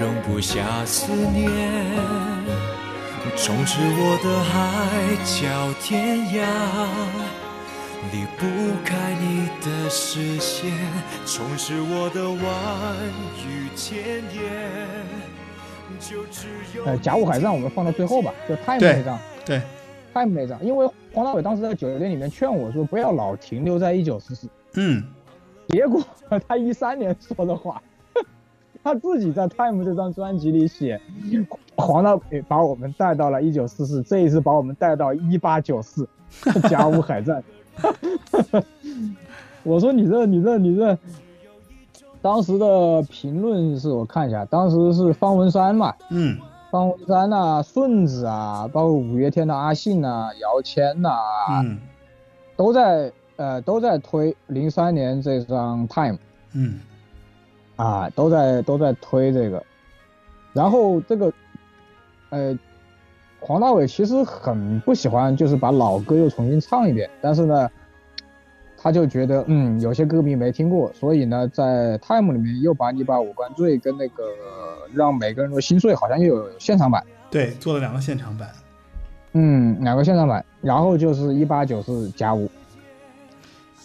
容不下思念，从此我的海角天涯，离不开你的视线，从此我的万语千言，就只有呃，甲午海战我们放到最后吧，就 Time 对那张对，，Time 那张，因为黄大炜当时在酒店里面劝我说不要老停留在一九四四，嗯，结果他一三年说的话，他自己在《Time》这张专辑里写，黄大炜把我们带到了一九四四，这一次把我们带到一八九四，甲午海战。我说你这你这你这，当时的评论是我看一下，当时是方文山嘛，嗯，方文山呐、顺子啊，包括五月天的阿信呐、姚谦呐、嗯，都在呃都在推零三年这张《Time》。嗯，啊，都在都在推这个，然后这个，呃，黄大炜其实很不喜欢，就是把老歌又重新唱一遍，但是呢，他就觉得嗯有些歌迷没听过，所以呢在 Time 里面又把你把五官醉跟那个让每个人都心碎好像又有现场版，对，做了两个现场版。嗯两个现场版，然后就是一八九是甲午，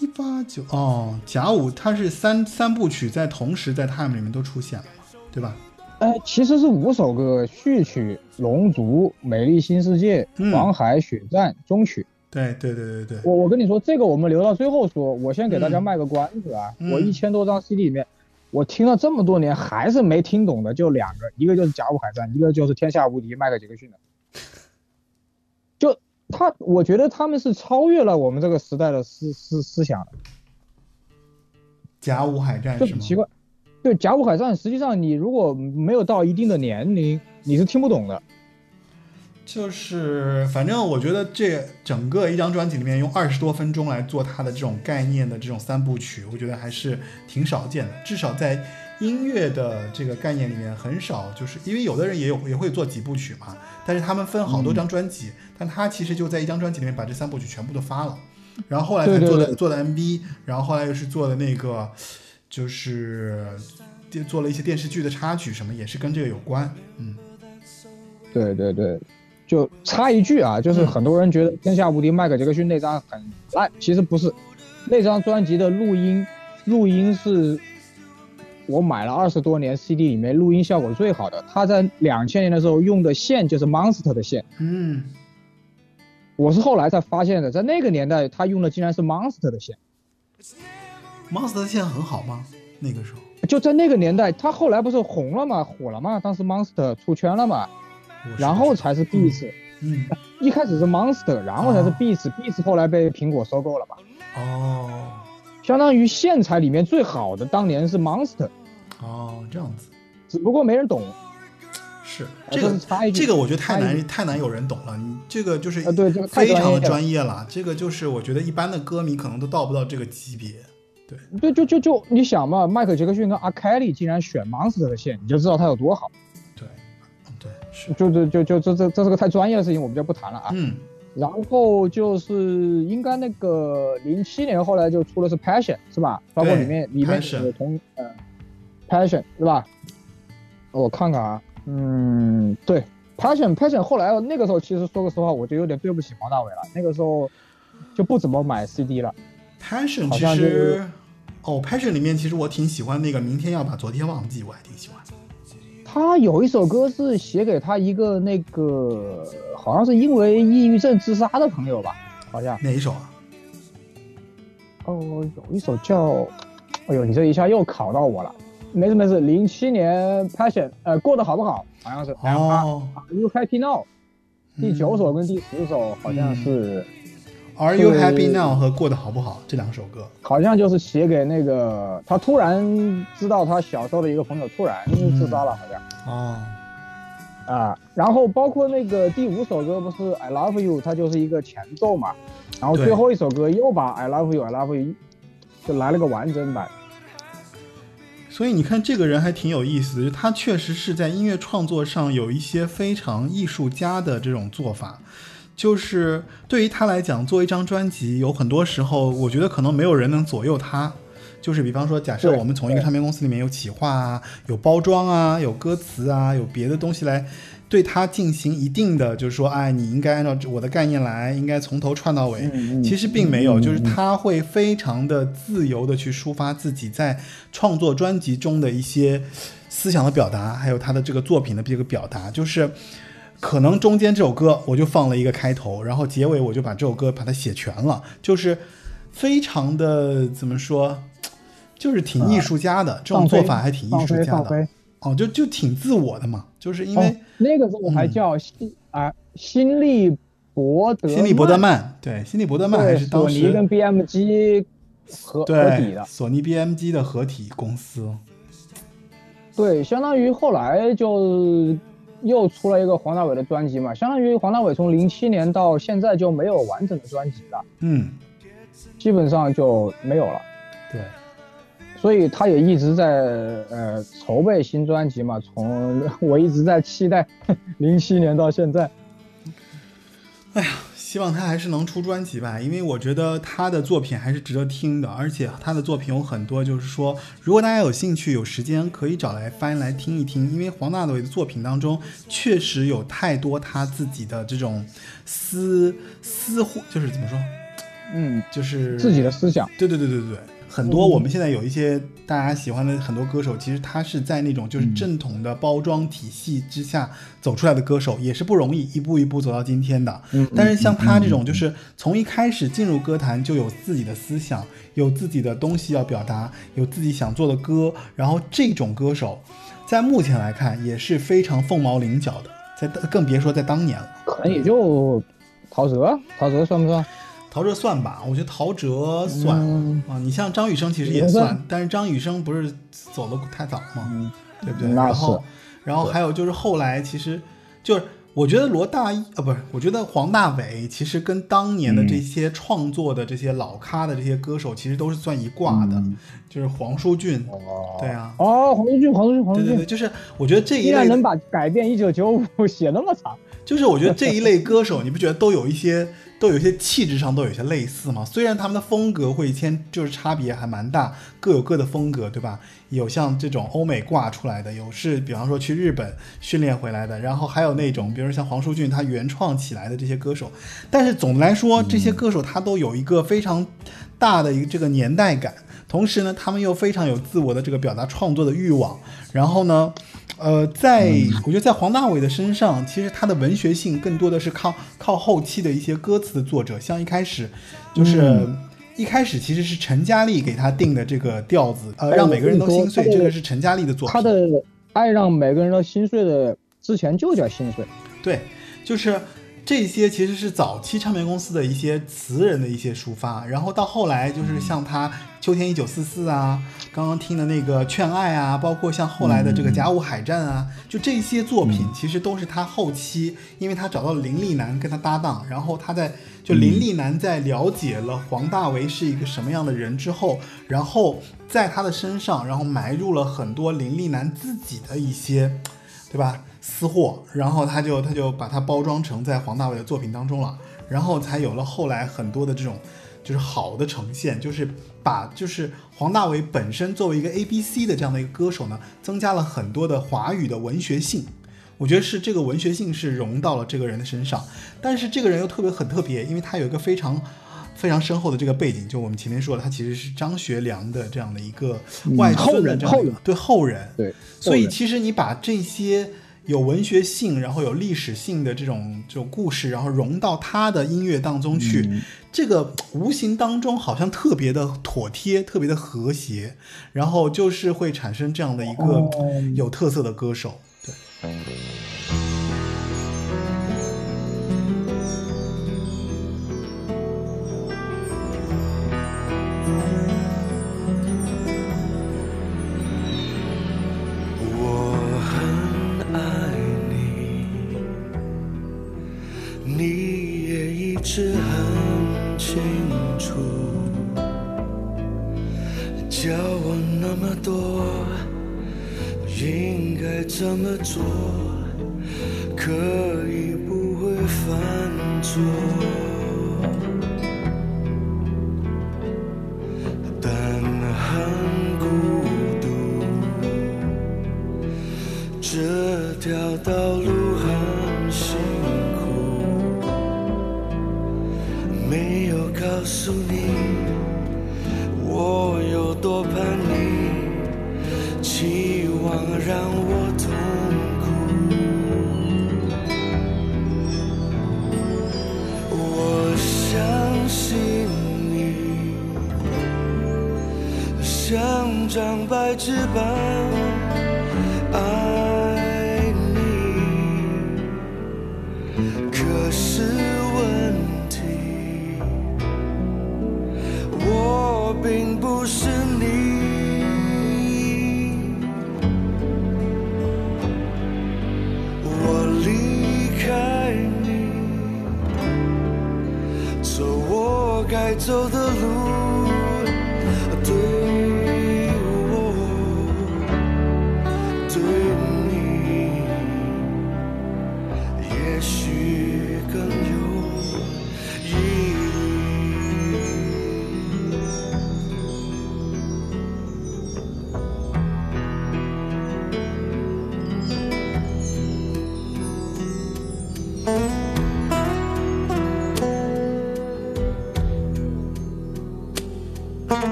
一八九哦，甲午它是三三部曲在同时在 Time 里面都出现了嘛，对吧？哎其实是五首歌，序曲、龙族、美丽新世界、嗯黄海、血战、中曲。对对对对对，我我跟你说，这个我们留到最后说。我先给大家卖个关子啊，嗯我一千多张 CD 里面，我听了这么多年还是没听懂的，就两个，一个就是甲午海战，一个就是天下无敌迈克杰克逊的。就他，我觉得他们是超越了我们这个时代的思思思想的，甲午海战吗？就是很奇怪。对甲午海战，实际上你如果没有到一定的年龄，你是听不懂的。就是，反正我觉得这整个一张专辑里面用二十多分钟来做它的这种概念的这种三部曲，我觉得还是挺少见的。至少在音乐的这个概念里面，很少就是因为有的人也有也会做几部曲嘛，但是他们分好多张专辑，但他其实就在一张专辑里面把这三部曲全部都发了，然后后来才做的做的 MV，然后后来又是做的那个就是电做了一些电视剧的插曲什么，也是跟这个有关，嗯。对对对，就插一句啊，就是嗯很多人觉得《天下无敌》迈克杰克逊那张很烂，其实不是，那张专辑的录音，录音是我买了二十多年 CD 里面录音效果最好的。他在两千年的时候用的线就是 Monster 的线，嗯，我是后来才发现的，在那个年代他用的竟然是 Monster 的线。Monster 的线很好吗？那个时候，就在那个年代，他后来不是红了嘛，火了嘛，当时 Monster 出圈了嘛，然后才是 Beats，、嗯一开始是 Monster，然后才是哦 Beats，Beats、后来被苹果收购了嘛。哦相当于线材里面最好的当年是 Monster，哦这样子只不过没人懂。是啊这个这个我觉得太难太难有人懂了，你这个就是啊对这个太非常的专业了专业了，这个就是我觉得一般的歌迷可能都到不到这个级别。对对，就就就你想嘛，迈克杰克逊跟阿凯里竟然选 Monster 的线，你就知道他有多好。对，嗯对是，就就就就这这这是个太专业的事情，我们就不谈了啊。嗯然后就是应该那个零七年后来就出的是 Passion 是吧？包括里面里面有同呃 Passion 是吧？我看看啊，嗯，对 Passion Passion 后来那个时候其实说个实话，我就有点对不起黄大炜了，那个时候就不怎么买 CD 了。，Passion 好其实哦，Passion 里面其实我挺喜欢那个明天要把昨天忘记，我还挺喜欢。他有一首歌是写给他一个那个好像是因为抑郁症自杀的朋友吧，好像哪一首啊？哦，有一首叫，哎呦，你这一下又考到我了。没事没事，零七年 Passion，呃，过得好不好？好像是。然后，Are You Happy Now？第九首跟第十首好像是，，Are You Happy Now 和过得好不好这两首歌。好像就是写给那个他突然知道他小时候的一个朋友突然自杀了，好像。哦，啊，然后包括那个第五首歌不是 I Love You，它就是一个前奏嘛，然后最后一首歌又把 I Love You I Love You 就来了个完整版。所以你看，这个人还挺有意思的，就他确实是在音乐创作上有一些非常艺术家的这种做法。就是对于他来讲，做一张专辑，有很多时候，我觉得可能没有人能左右他。就是比方说，假设我们从一个唱片公司里面有企划啊、有包装啊、有歌词啊、有别的东西来对他进行一定的，就是说，哎，你应该按照我的概念来，应该从头串到尾。其实并没有，嗯就是他会非常的自由的去抒发自己在创作专辑中的一些思想的表达，还有他的这个作品的这个表达，就是可能中间这首歌我就放了一个开头，然后结尾我就把这首歌把它写全了，就是非常的怎么说，就是挺艺术家的、这种做法还挺艺术家的。哦，就就挺自我的嘛，就是因为哦、那个时候还嗯叫辛啊辛利伯德辛利伯德曼，对，辛利伯德曼还是当时索尼跟 BMG 合合体的，索尼 BMG 的合体公司。对，相当于后来就又出了一个黄大炜的专辑嘛，相当于黄大炜从零七年到现在就没有完整的专辑了，嗯，基本上就没有了。对，所以他也一直在呃筹备新专辑嘛，从我一直在期待 零七年到现在。哎呀希望他还是能出专辑吧，因为我觉得他的作品还是值得听的，而且他的作品有很多，就是说，如果大家有兴趣、有时间，可以找来翻来听一听，因为黄大炜的作品当中确实有太多他自己的这种私私货，就是怎么说，嗯，就是自己的思想，对对对对对，很多我们现在有一些大家喜欢的很多歌手，其实他是在那种就是正统的包装体系之下走出来的歌手，也是不容易，一步一步走到今天的。嗯但是像他这种，就是从一开始进入歌坛就有自己的思想，有自己的东西要表达，有自己想做的歌，然后这种歌手，在目前来看也是非常凤毛麟角的，在更别说在当年了。可能也就陶喆，陶喆算不算？陶喆算吧，我觉得陶喆算、嗯。啊。你像张雨生其实也也算。算，但是张雨生不是走的太早嘛，嗯，对不对？那然后是，然后还有就是后来其实就是。我觉得罗大一啊，不是，我觉得黄大炜其实跟当年的这嗯些创作的这些老咖的这些歌手，其实都是算一挂的，嗯。就是黄舒骏，哦。对啊，哦，黄舒骏，黄舒骏，黄舒骏。对对对，骏，就是我觉得这一类的竟然能把改变一九九五 写那么长，就是我觉得这一类歌手，你不觉得都有一些都有一些气质上都有一些类似嘛？虽然他们的风格会牵就是差别还蛮大，各有各的风格，对吧？有像这种欧美挂出来的，有是比方说去日本训练回来的，然后还有那种比如像黄舒骏他原创起来的这些歌手。但是总的来说，这些歌手他都有一个非常大的一个这个年代感，同时呢，他们又非常有自我的这个表达创作的欲望。然后呢，呃，在我觉得在黄大炜的身上，其实他的文学性更多的是靠靠后期的一些歌词的作者，像一开始就是。嗯一开始其实是陈嘉丽给他定的这个调子，呃，哎让每个人都心碎，这个是陈嘉丽的作品。他的爱让每个人都心碎的，之前就叫心碎。对，就是这些其实是早期唱片公司的一些词人的一些抒发，然后到后来就是像他《秋天一九四四》啊，刚刚听的那个《劝爱》啊，包括像后来的这个《甲午海战》啊，就这些作品其实都是他后期，因为他找到了林立南跟他搭档，然后他在就林立南在了解了黄大为是一个什么样的人之后，然后在他的身上，然后埋入了很多林立南自己的一些。对吧？私货，然后他就他就把它包装成在黄大炜的作品当中了，然后才有了后来很多的这种就是好的呈现，就是把就是黄大炜本身作为一个 A B C 的这样的一个歌手呢，增加了很多的华语的文学性。我觉得是这个文学性是融到了这个人的身上，但是这个人又特别很特别，因为他有一个非常非常深厚的这个背景，就我们前面说了，他其实是张学良的这样的一个外孙的这样的对后人，对，所以其实你把这些有文学性，然后有历史性的这种这种故事，然后融到他的音乐当中去，嗯。这个无形当中好像特别的妥帖，特别的和谐，然后就是会产生这样的一个哦。有特色的歌手。对，我我，应该怎么做，可以不会犯错。该走的路。对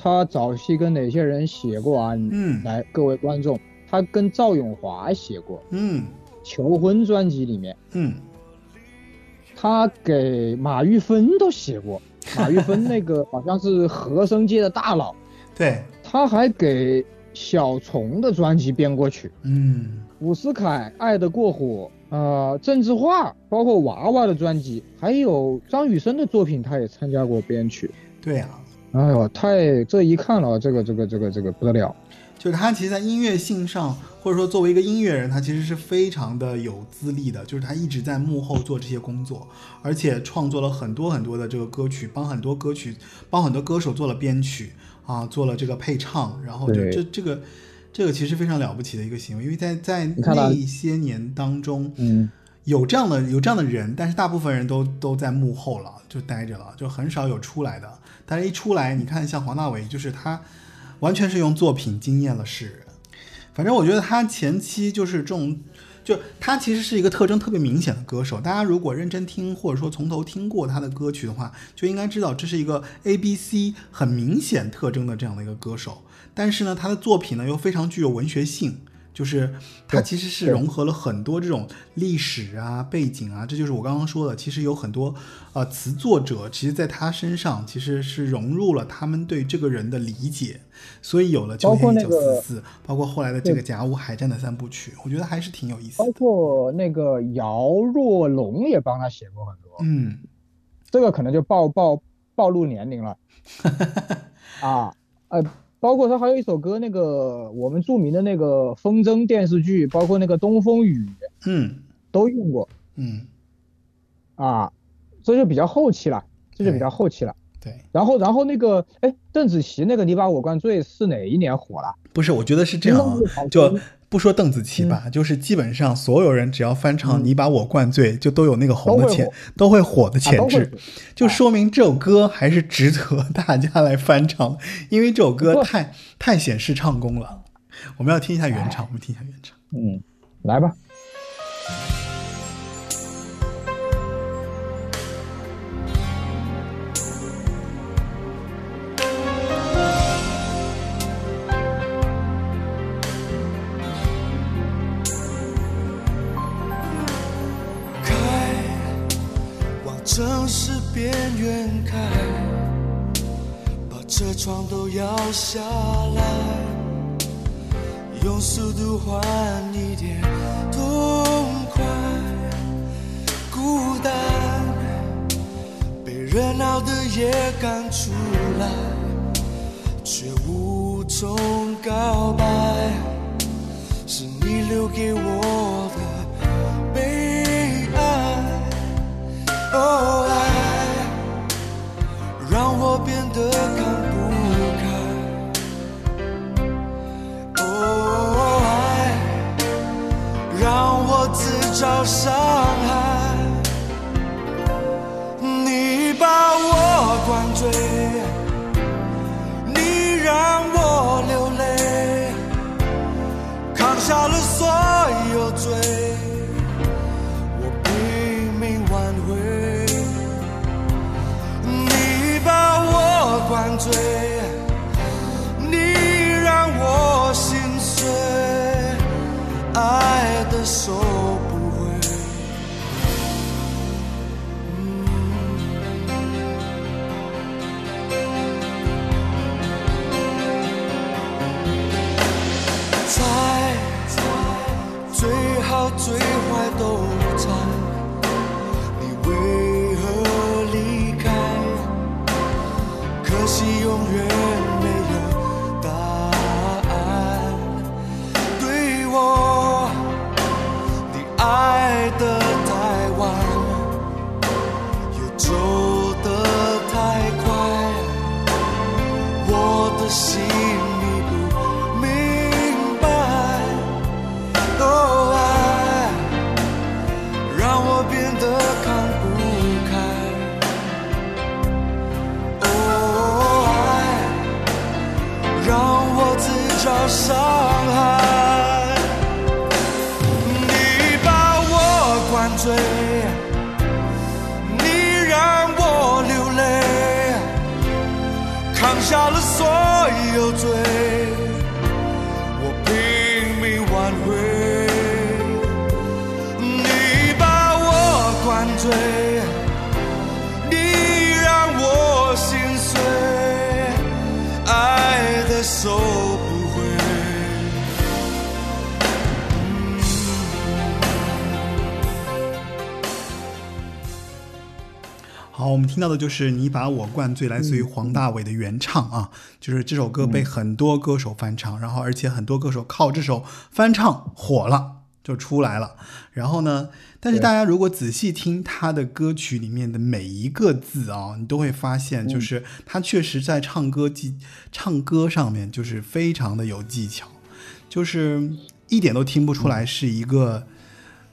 他早期跟哪些人写过啊？嗯来，各位观众，他跟赵永华写过嗯《求婚》专辑里面，嗯，他给马玉芬都写过。马玉芬那个好像是和声界的大佬，对，他还给小虫的专辑编过曲。嗯伍思凯《爱的过火》呃，郑智化，包括娃娃的专辑，还有张雨生的作品，他也参加过编曲。对啊。哎呦，太这一看了，这个这个这个这个不得了。就是他其实，在音乐性上，或者说作为一个音乐人，他其实是非常的有资历的。就是他一直在幕后做这些工作，而且创作了很多很多的这个歌曲，帮很多歌曲，帮很多歌手做了编曲啊，做了这个配唱，然后就这这个这个其实非常了不起的一个行为，因为在在那些年当中，嗯，有这样的有这样的人，但是大部分人都都在幕后了，就待着了，就很少有出来的。但是一出来，你看像黄大炜，就是他完全是用作品惊艳了世人。反正我觉得他前期就是这种，就他其实是一个特征特别明显的歌手。大家如果认真听，或者说从头听过他的歌曲的话，就应该知道这是一个 A B C 很明显特征的这样的一个歌手。但是呢，他的作品呢又非常具有文学性。就是它其实是融合了很多这种历史啊、背景啊，这就是我刚刚说的。其实有很多呃词作者，其实在他身上其实是融入了他们对这个人的理解，所以有了《秋包括天一九那个四四》，包括后来的这个《甲午海战》的三部曲，我觉得还是挺有意思包。括那个姚若龙也帮他写过很多。嗯，这个可能就暴暴暴露年龄了 啊，呃，包括他还有一首歌，那个我们著名的那个风筝电视剧，包括那个东风雨嗯都用过嗯，啊，这就比较后期了，这就比较后期了。对，然后，然后那个，哎，邓紫棋那个《你把我灌醉》是哪一年火了？不是，我觉得是这样啊就听不说邓紫棋吧，就是基本上所有人只要翻唱《你把我灌醉》，就都有那个红的潜都会火，都会火的啊潜质就说明这首歌还是值得大家来翻唱，因为这首歌太太显示唱功了。我们要听一下原唱，我们听一下原唱。嗯，来吧。告白，是你留给我我好，我们听到的就是《你把我灌醉》，来自于黄大炜的原唱啊，就是这首歌被很多歌手翻唱，然后而且很多歌手靠这首翻唱火了，就出来了。然后呢，但是大家如果仔细听他的歌曲里面的每一个字啊，你都会发现，就是他确实在唱歌技唱歌上面就是非常的有技巧，就是一点都听不出来是一个。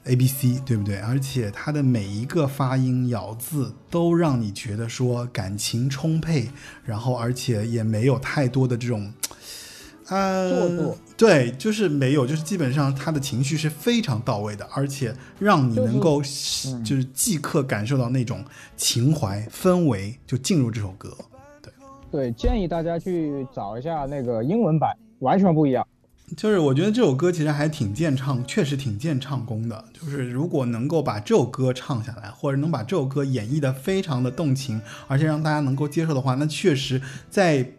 A B C 对不对？而且它的每一个发音咬字都让你觉得说感情充沛，然后而且也没有太多的这种，呃，做作对，就是没有，就是基本上他的情绪是非常到位的，而且让你就是能够嗯就是即刻感受到那种情怀氛围，就进入这首歌。对对，建议大家去找一下那个英文版，完全不一样。就是我觉得这首歌其实还挺见唱，确实挺见唱功的。就是如果能够把这首歌唱下来，或者能把这首歌演绎的非常的动情，而且让大家能够接受的话，那确实在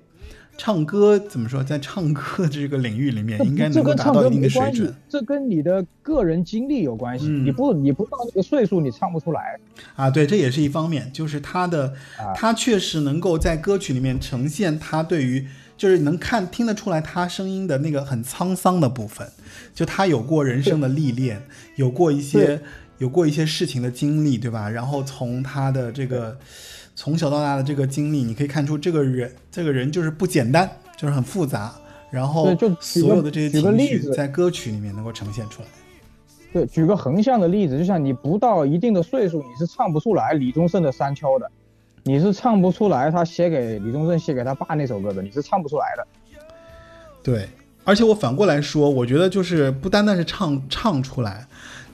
唱歌怎么说，在唱歌这个领域里面，应该能够达到一定的水准。，这跟你的个人经历有关系。嗯你不你不到那个岁数，你唱不出来。啊，对，这也是一方面，就是他的，啊他确实能够在歌曲里面呈现他对于，就是能看听得出来他声音的那个很沧桑的部分，就他有过人生的历练，有过一些有过一些事情的经历，对吧？然后从他的这个从小到大的这个经历，你可以看出这个人这个人就是不简单，就是很复杂，然后对就所有的这些举个情绪例子。在歌曲里面能够呈现出来。对，举个横向的例子，就像你不到一定的岁数，你是唱不出来李宗盛的《山丘》的，你是唱不出来他写给李宗盛写给他爸那首歌的，你是唱不出来的。对，而且我反过来说，我觉得就是不单单是唱唱出来，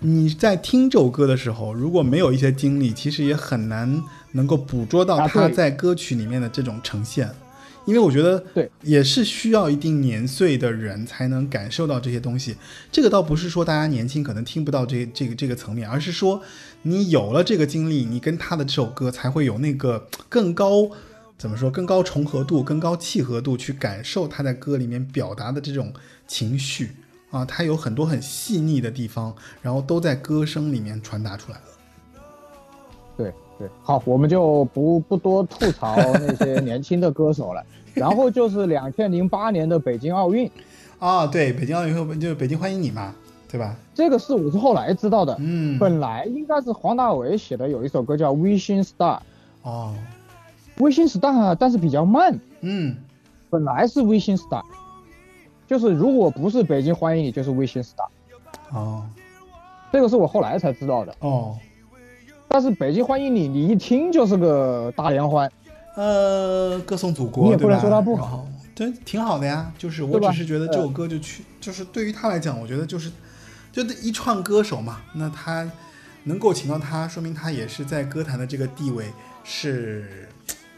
你在听这首歌的时候，如果没有一些经历，其实也很难能够捕捉到他在歌曲里面的这种呈现。因为我觉得，对，也是需要一定年岁的人才能感受到这些东西。这个倒不是说大家年轻可能听不到这这个这个层面，而是说你有了这个经历，你跟他的这首歌才会有那个 更高怎么说更高重合度、更高契合度去感受他在歌里面表达的这种情绪啊，他有很多很细腻的地方，然后都在歌声里面传达出来了。对对，好，我们就不不多吐槽那些年轻的歌手了。然后就是两千零八年的北京奥运，啊，对，北京奥运会就是北京欢迎你嘛，对吧？这个是我是后来知道的。嗯，本来应该是黄大炜写的，有一首歌叫《微星 Star》，哦，微星 Star，但是比较慢。嗯，本来是微星 Star，就是如果不是北京欢迎你，就是微星 Star。哦，这个是我后来才知道的。哦，但是北京欢迎你，你一听就是个大联欢。呃，歌颂祖国，你也不能说它不好对，挺好的呀。就是我只是觉得这首歌就去，就是对于他来讲，我觉得就是，就一串歌手嘛，那他能够请到他，说明他也是在歌坛的这个地位是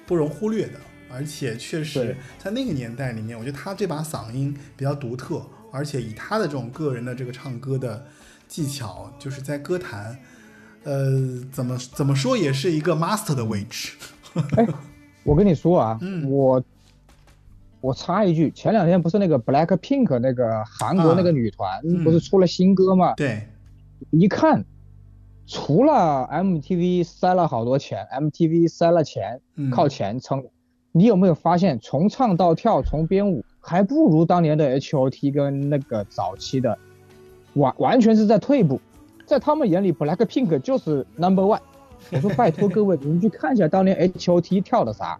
不容忽略的。而且确实在那个年代里面，我觉得他这把嗓音比较独特，而且以他的这种个人的这个唱歌的技巧，就是在歌坛，呃，怎么怎么说也是一个 master 的位置。哎，我跟你说啊，嗯我我插一句，前两天不是那个 Black Pink 那个韩国那个女团、嗯不是出了新歌吗？对，一看，除了 MTV 塞了好多钱，MTV 塞了钱，嗯靠钱撑的。你有没有发现，从唱到跳，从编舞，还不如当年的 H.O.T 跟那个早期的，完完全是在退步。在他们眼里，Black Pink 就是 Number One。我说拜托各位，你们去看一下当年 H.O.T 跳的啥，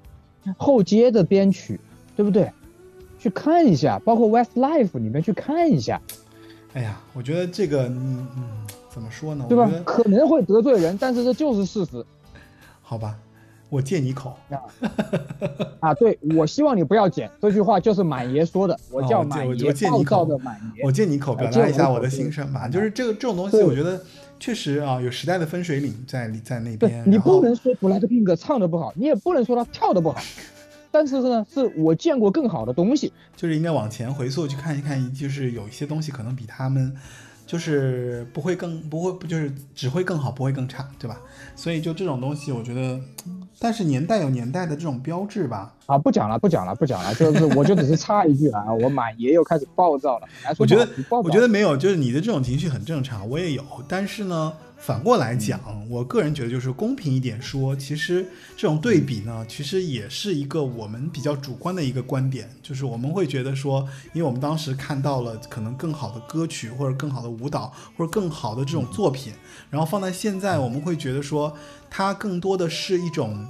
后街的编曲，对不对？去看一下，包括 Westlife，里面去看一下，哎呀，我觉得这个，嗯嗯，怎么说呢？对吧可能会得罪人，但是这就是事实。好吧，我借你口。啊，对，我希望你不要剪这句话，就是满爷说的，我叫满爷，我借你口暴躁的满爷我。借你口表达一下我的心声吧。就是这个这种东西，我觉得确实啊，有时代的分水岭在在那对边。你不能说 BLACKPINK 唱的不好，你也不能说他跳的不好，但是呢，是我见过更好的东西。就是应该往前回溯去看一看，就是有一些东西可能比他们，就是不会更不会不就是只会更好，不会更差，对吧？所以就这种东西，我觉得，但是年代有年代的这种标志吧。啊，不讲了，不讲了，不讲了，就是我就只是插一句啊，我满爷又开始暴躁了。我觉得我觉得没有，就是你的这种情绪很正常，我也有。但是呢，反过来讲，我个人觉得就是公平一点说，其实这种对比呢，其实也是一个我们比较主观的一个观点，就是我们会觉得说，因为我们当时看到了可能更好的歌曲，或者更好的舞蹈，或者更好的这种作品，然后放在现在，我们会觉得说，它更多的是一种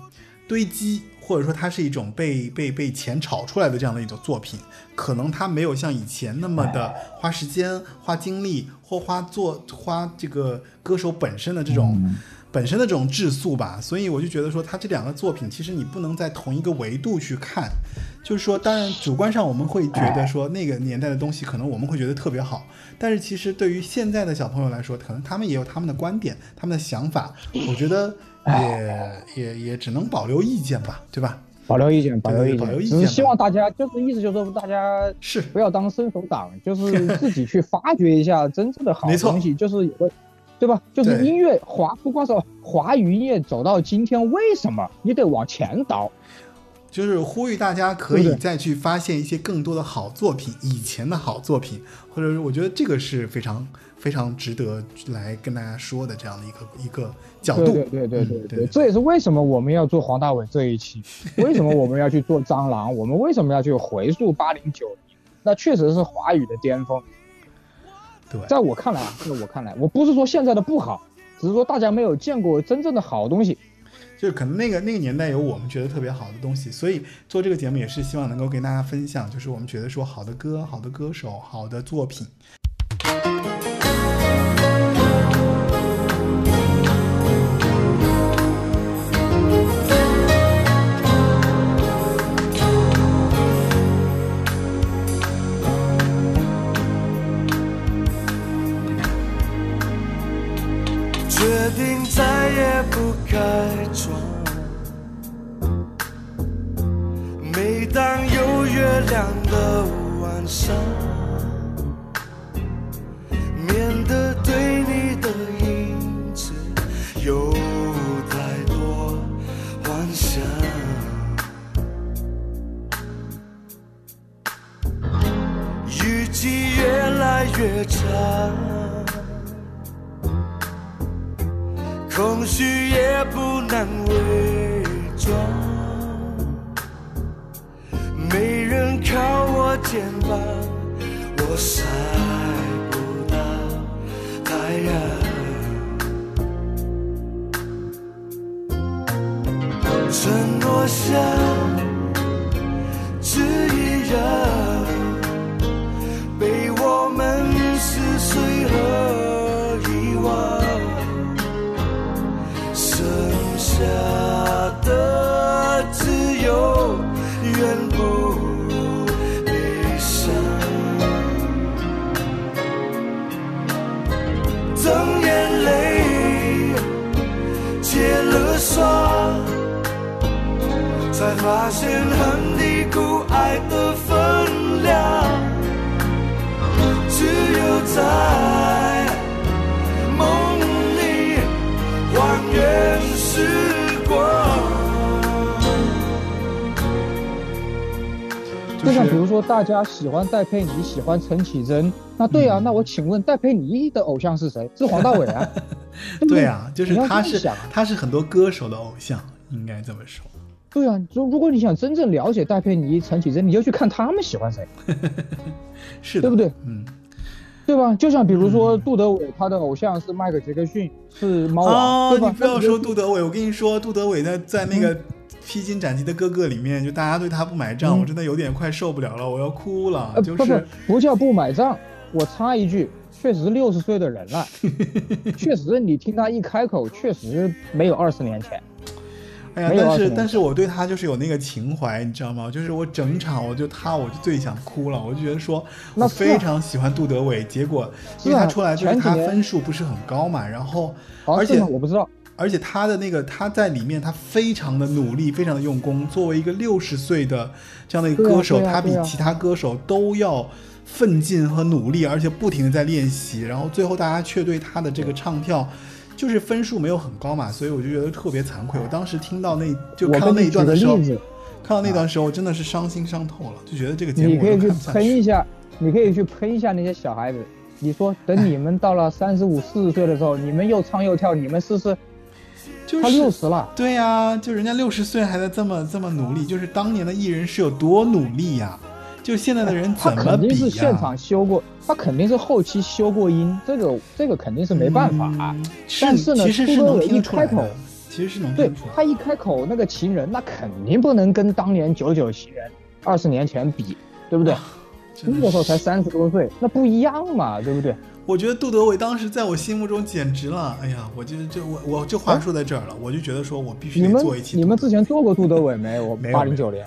堆积。或者说它是一种被被被钱炒出来的这样的一种作品，可能它没有像以前那么的花时间、花精力或花做花这个歌手本身的这种、本身的这种质素吧。所以我就觉得说，它这两个作品其实你不能在同一个维度去看。就是说，当然主观上我们会觉得说那个年代的东西可能我们会觉得特别好，但是其实对于现在的小朋友来说，可能他们也有他们的观点、他们的想法。我觉得也也也只能保留意见吧，对吧？保留意见，保留意见，保留意见只是希望大家就是意思就是说大家是。不要当伸手党，就是 自己去发掘一下真正的好东西，就是有个，对吧？就是音乐华不光是华语音乐走到今天，为什么你得往前倒？就是呼吁大家可以再去发现一些更多的好作品，以前的好作品，或者是我觉得这个是非常非常值得来跟大家说的这样的一个一个角度。对对对对对这也是为什么我们要做黄大炜这一期，为什么我们要去做蟑螂，我们为什么要去回溯八零九零？那确实是华语的巅峰。对在我看来啊，在我看来，我不是说现在的不好，只是说大家没有见过真正的好东西。就是可能那个那个年代有我们觉得特别好的东西，所以做这个节目也是希望能够跟大家分享，就是我们觉得说好的歌、好的歌手、好的作品。当有月亮的晚上，免得对你的影子有太多幻想。雨季越来越长。空虚也不难伪装，没人靠我肩膀，我晒不到太阳。承诺像纸一样，发现很低估爱的分量，只有在梦里。还原时光。就像比如说，大家喜欢戴佩妮，喜欢陈绮贞，那对啊，那我请问戴佩妮的偶像是谁？是黄大炜啊。对啊，就是他是啊他是很多歌手的偶像，应该这么说。对啊，如如果你想真正了解戴佩妮、陈绮贞，你就去看他们喜欢谁，是的，对不对？嗯。对吧？就像比如说杜德伟，他的偶像是迈克杰克逊，是猫王，哦，对吧？你不要说杜德伟，我跟你说，杜德伟呢在那个《披荆斩棘的哥哥》里面，就大家对他不买账，嗯我真的有点快受不了了，我要哭了。呃，不是，不叫不买账。我插一句，确实六十岁的人了，确实你听他一开口，确实没有二十年前。哎呀，但是但是我对他就是有那个情怀，你知道吗？就是我整场我就他我就最想哭了，我就觉得说我非常喜欢杜德伟，结果因为他出来就是他分数不是很高嘛，然后而且我不知道，而且他的那个他在里面他非常的努力，非常的用功。作为一个六十岁的这样的一个歌手，他比其他歌手都要奋进和努力，而且不停的在练习。然后最后大家却对他的这个唱跳。就是分数没有很高嘛，所以我就觉得特别惭愧。我当时听到那就看到那一段的时候看到那段时候真的是伤心伤透了，就觉得这个节目你可以去。喷一下，你可以去喷一下那些小孩子。你说等你们到了三十五、四十岁的时候，你们又唱又跳，你们试试，就他六是十了，对呀、就人家六十岁还在这么这么努力，就是当年的艺人是有多努力呀、就现在的人怎么比呀、肯定是现场修过，他肯定是后期修过音，这个这个肯定是没办法啊。嗯但是呢杜德伟一开口，其实是能对。他一开口那个情人，那肯定不能跟当年九九情人二十年前比，对不对？那个时候才是三十多岁，那不一样嘛，对不对？我觉得杜德伟当时在我心目中简直了，哎呀，我就就我我这话说在这儿了，我就觉得说我必须你们得做一期。你们之前做过杜德伟没？我 没有八零九有。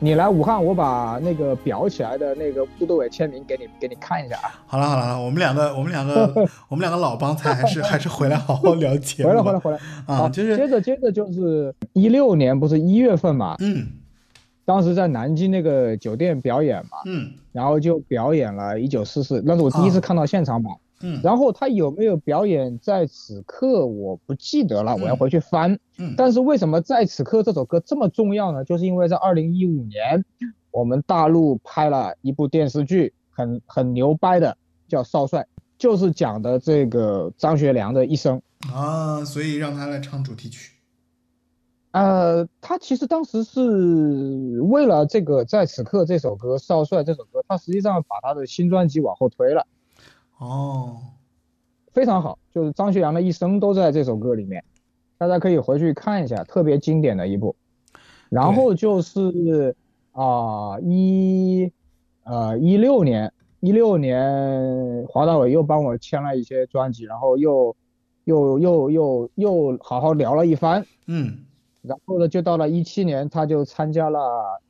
你来武汉，我把那个裱起来的那个杜德伟签名给你给你看一下啊。好了好了，好了我们两个 我们两个我们两个老帮菜还是还是回来好好聊节目。回来回来回来啊，就是接着接着就是一六年不是一月份嘛，嗯当时在南京那个酒店表演嘛，嗯然后就表演了一九四四，那是我第一次啊看到现场版。嗯然后他有没有表演在此刻我不记得了，我要回去翻。嗯，但是为什么在此刻这首歌这么重要呢？就是因为在二零一五年，我们大陆拍了一部电视剧，很很牛掰的，叫《少帅》，就是讲的这个张学良的一生。啊，所以让他来唱主题曲。呃，他其实当时是为了这个在此刻这首歌《少帅》这首歌，他实际上把他的新专辑往后推了，哦，非常好，就是张学良的一生都在这首歌里面，大家可以回去看一下，特别经典的一部。然后就是啊一呃一六年，一六年华大伟又帮我签了一些专辑，然后又又又又又好好聊了一番，嗯，然后呢就到了一七年，他就参加了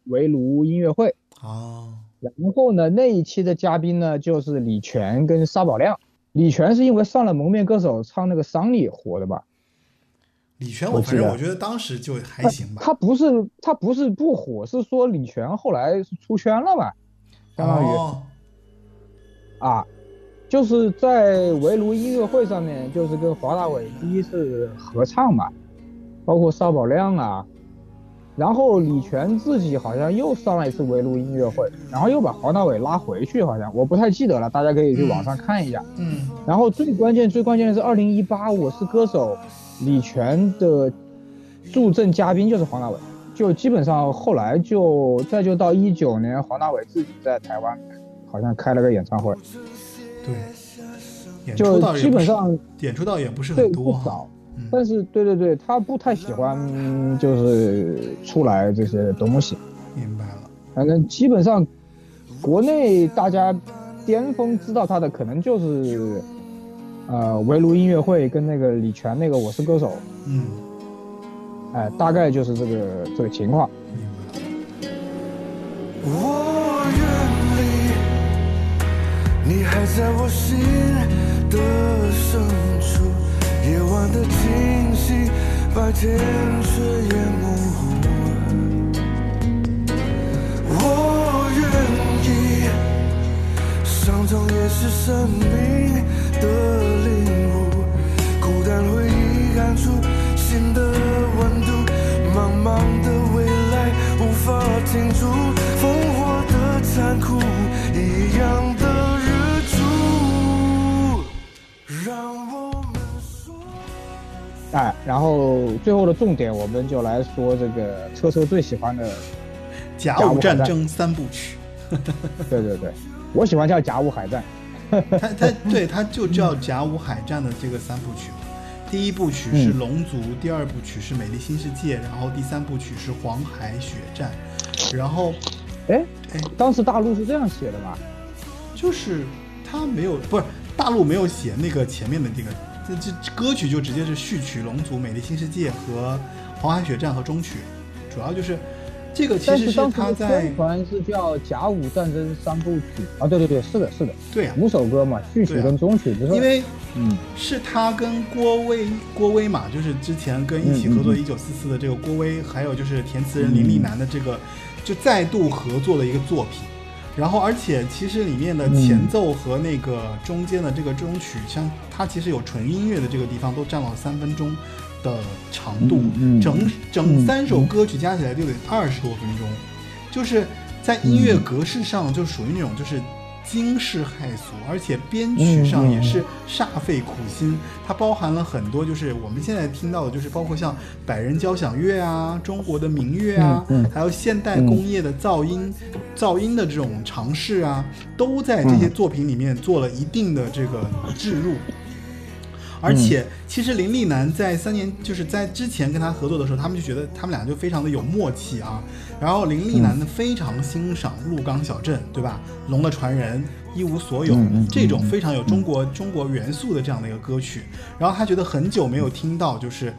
围炉音乐会，哦，然后呢那一期的嘉宾呢就是李泉跟沙宝亮，李泉是因为上了蒙面歌手唱那个桑尼火的吧？李泉，我反正我觉得当时就还行吧。他不是他不是不火，是说李泉后来是出圈了吧？相当于、哦，啊，就是在围炉音乐会上面，就是跟华大伟第一次合唱嘛，包括沙宝亮啊，然后李泉自己好像又上了一次围炉音乐会，然后又把黄大炜拉回去，好像我不太记得了，大家可以去网上看一下。嗯然后最关键最关键的是二零一八《我是歌手》，李泉的助阵嘉宾就是黄大炜，就基本上后来就再就到一九年，黄大炜自己在台湾好像开了个演唱会，对，演出就基本上演出倒也不是很多哈不少。嗯但是对对对，他不太喜欢就是出来这些东西，明白了。反正基本上国内大家巅峰知道他的可能就是呃围炉音乐会跟那个李泉那个《我是歌手》。嗯，哎，大概就是这个这个情况。我愿意，你还在我心的深处，夜晚的清晰，白天却也模糊。我愿意，伤痛也是生命的领悟，孤单会遗憾出新的温度，茫茫的未来无法停住，烽火的残酷，一样哎，然后最后的重点，我们就来说这个车车最喜欢的，甲甲午战争三部曲，对对对，我喜欢叫甲午海战。它它对它就叫甲午海战的这个三部曲。第一部曲是嗯龙族，第二部曲是美丽新世界，然后第三部曲是黄海血战。然后哎哎，当时大陆是这样写的吧？就是他没有不是大陆没有写那个前面的那个这这这歌曲就直接是序曲《龙族》《美丽新世界》和《黄海血战》和中曲，主要就是这个其实是他在宣传是叫《甲午战争三部曲》啊，对对对，是的，是的，对呀、五首歌嘛，序曲跟中曲？因为嗯是他跟郭威郭威嘛，就是之前跟一起合作一九四四的这个郭威，还有就是填词人林立南的这个，就再度合作的一个作品。然后，而且其实里面的前奏和那个中间的这个中曲，像它其实有纯音乐的这个地方，都占了三分钟的长度，整整嗯。三首歌曲加起来就得二十多分钟，就是在音乐格式上就属于那种就是惊世骇俗，而且编曲上也是煞费苦心。它包含了很多，就是我们现在听到的，就是包括像百人交响乐啊、中国的民乐啊，嗯嗯还有现代工业的噪音、噪音的这种尝试啊，都在这些作品里面做了一定的这个置入。而且，其实林立南在三年，就是在之前跟他合作的时候，他们就觉得他们俩就非常的有默契啊。然后林立南呢非常欣赏鹿港小镇，对吧？龙的传人、一无所有这种非常有中国中国元素的这样的一个歌曲。然后他觉得很久没有听到就是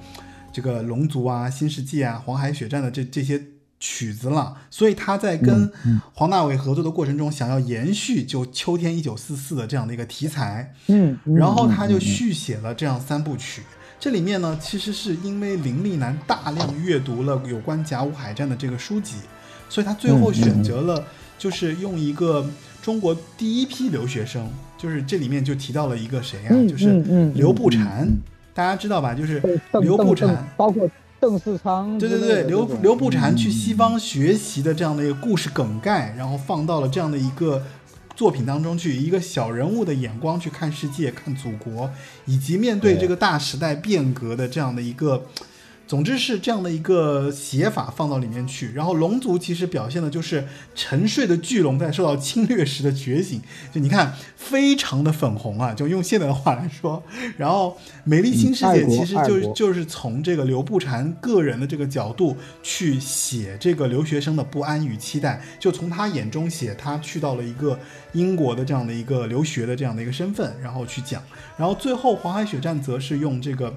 这个龙族啊、新世纪啊、黄海血战的这这些曲子了，所以他在跟黄大炜合作的过程中，想要延续就秋天一九四四的这样的一个题材。嗯，嗯然后他就续写了这样三部曲。这里面呢，其实是因为林立南大量阅读了有关甲午海战的这个书籍，所以他最后选择了就是用一个中国第一批留学生，就是这里面就提到了一个谁啊，嗯就是刘步蟾，嗯。嗯大家知道吧？就是刘步蟾邓邓，包括邓世昌对对对，刘刘步蟾去嗯西方学习的这样的一个故事梗概，然后放到了这样的一个作品当中去，一个小人物的眼光去看世界、看祖国，以及面对这个大时代变革的这样的一个。总之是这样的一个写法放到里面去，然后龙族其实表现的就是沉睡的巨龙在受到侵略时的觉醒，就你看非常的粉红啊，就用现在的话来说。然后美丽新世界其实就是就是从这个刘步蟾个人的这个角度去写这个留学生的不安与期待，就从他眼中写他去到了一个英国的这样的一个留学的这样的一个身份，然后去讲。然后最后黄海血战则是用这个。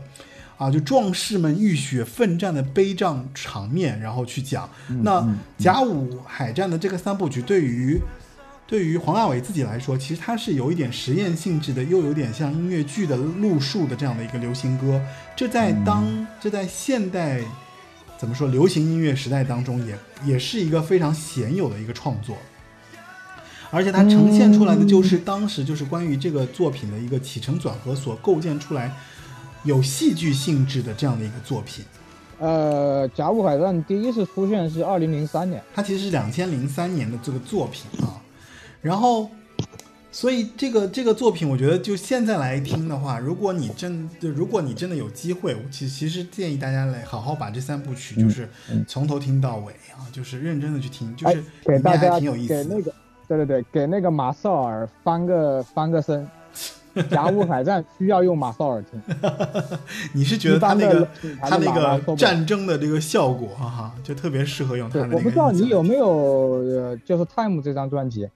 啊，就壮士们浴血奋战的悲壮场面，然后去讲。那甲午海战的这个三部曲，对于对于黄大炜自己来说，其实它是有一点实验性质的，又有点像音乐剧的路数的这样的一个流行歌。这在当这在现代怎么说流行音乐时代当中也，也是一个非常鲜有的一个创作。而且它呈现出来的就是当时就是关于这个作品的一个起承转合所构建出来有戏剧性质的这样的一个作品。呃，甲午海战第一次出现是二零零三年，它其实是两千零三年的这个作品啊，然后，所以这个这个作品，我觉得就现在来听的话，如果你真就如果你真的有机会，我其其实建议大家来好好把这三部曲就是从头听到尾啊，就是认真的去听，就哎是里面还给大家挺有意思的。给那个，对对对，给那个马绍尔翻个翻个身。甲午海战需要用马绍尔听，你是觉得他那个他那个战争的这个效果哈、哈，就特别适合用他的，那个我不知道你有没有呃，就是《Time》这张专辑，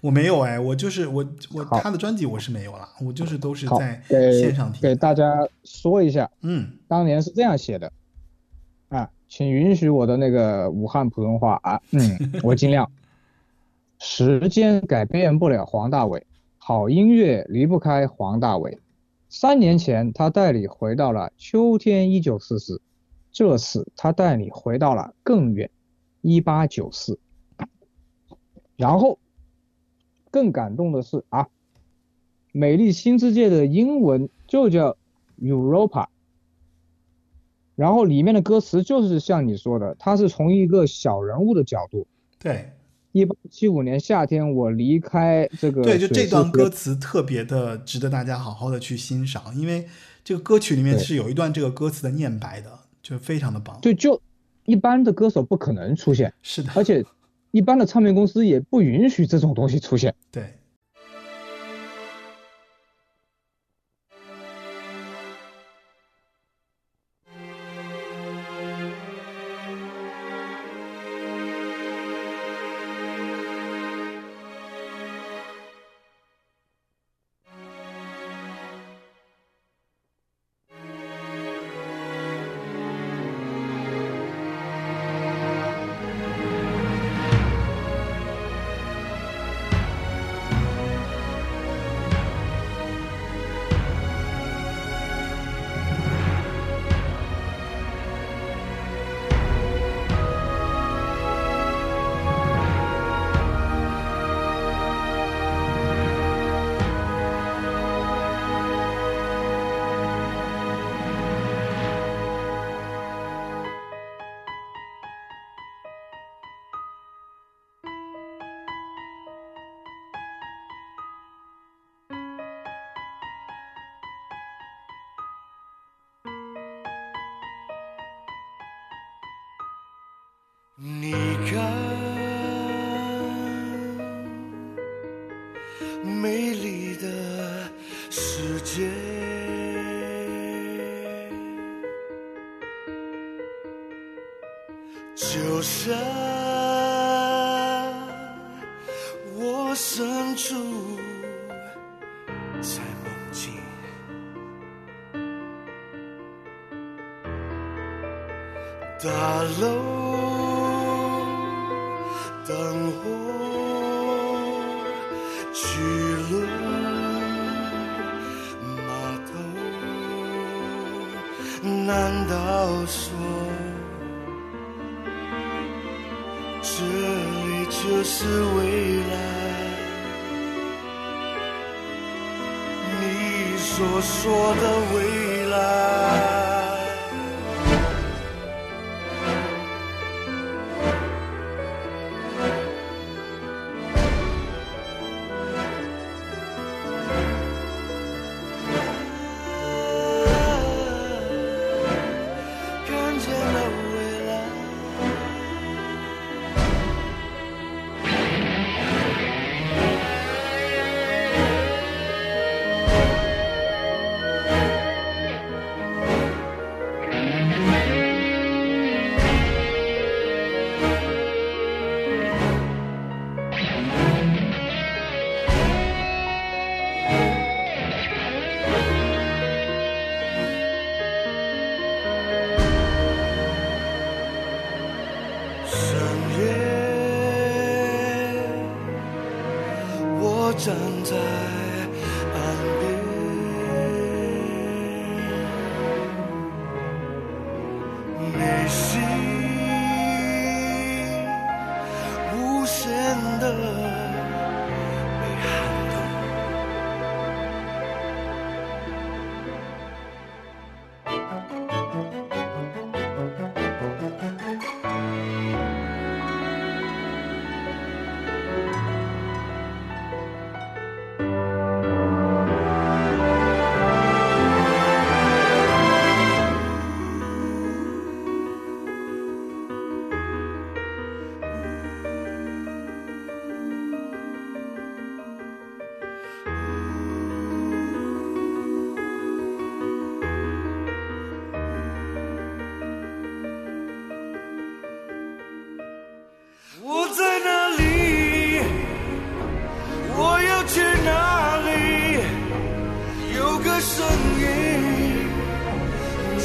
我没有哎，我就是我我他的专辑我是没有了，我就是都是好在给线上听给。大家说一下，嗯，当年是这样写的，啊，请允许我的那个武汉普通话啊，嗯，我尽量。时间改变不了黄大炜，好音乐离不开黄大炜。三年前，他带你回到了秋天一九四四，这次他带你回到了更远，一八九四。然后，更感动的是啊，美丽新世界的英文就叫 Europa。然后里面的歌词就是像你说的，它是从一个小人物的角度。对一八七五年夏天，我离开这个对，就这段歌词，特别的值得大家好好的去欣赏，因为这个歌曲里面是有一段这个歌词的念白的，就非常的棒。对，就一般的歌手不可能出现，是的，而且一般的唱片公司也不允许这种东西出现。对。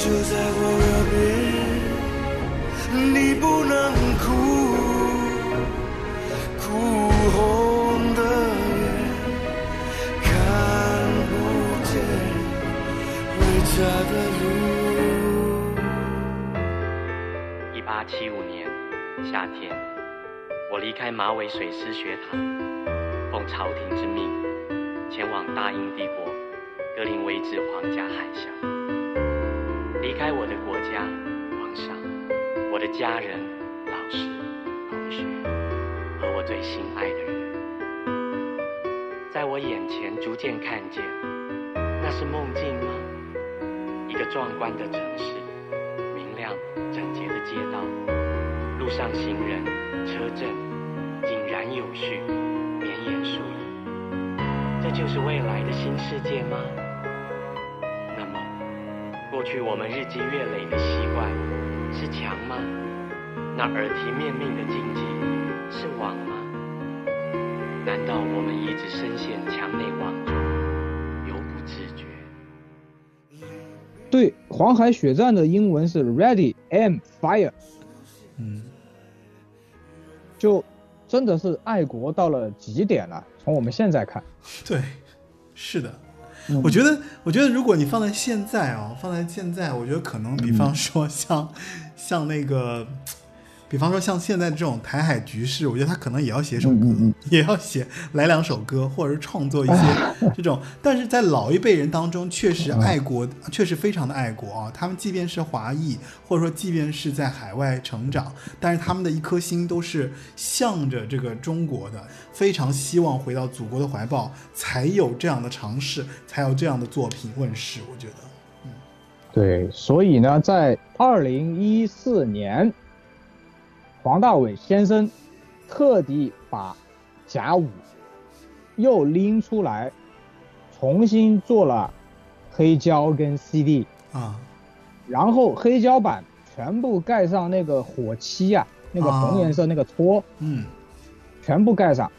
就在我耳边，你不能哭，哭红的眼看不见回家的路。一八七五年夏天，我离开马尾水师学堂，奉朝廷之命，前往大英帝国格林威治皇家海峡，离开我的国家、皇上、我的家人、老师、同学和我最心爱的人，在我眼前逐渐看见，那是梦境吗？一个壮观的城市。明亮整洁的街道，路上行人、车阵井然有序，绵延数里。这就是未来的新世界吗？过去我们日积月累的习惯是墙吗？那耳提面命的禁忌是网吗？难道我们一直深陷墙内网中，犹不自觉？对，黄海血战的英文是 Ready and Fire，嗯，就真的是爱国到了极点了。从我们现在看，对，是的。嗯。我觉得，我觉得如果你放在现在啊、放在现在，我觉得可能，比方说像、像那个，比方说像现在这种台海局势，我觉得他可能也要写首歌，嗯嗯嗯也要写来两首歌，或者是创作一些 这种。但是在老一辈人当中，确实爱国，确实非常的爱国啊。他们即便是华裔，或者说即便是在海外成长，但是他们的一颗心都是向着这个中国的，非常希望回到祖国的怀抱，才有这样的尝试，才有这样的作品问世。我觉得，对，所以呢，在二零一四年，黄大炜先生特地把甲午又拎出来，重新做了黑胶跟 CD，啊，然后黑胶版全部盖上那个火漆啊，那个红颜色那个戳，嗯。全部盖上，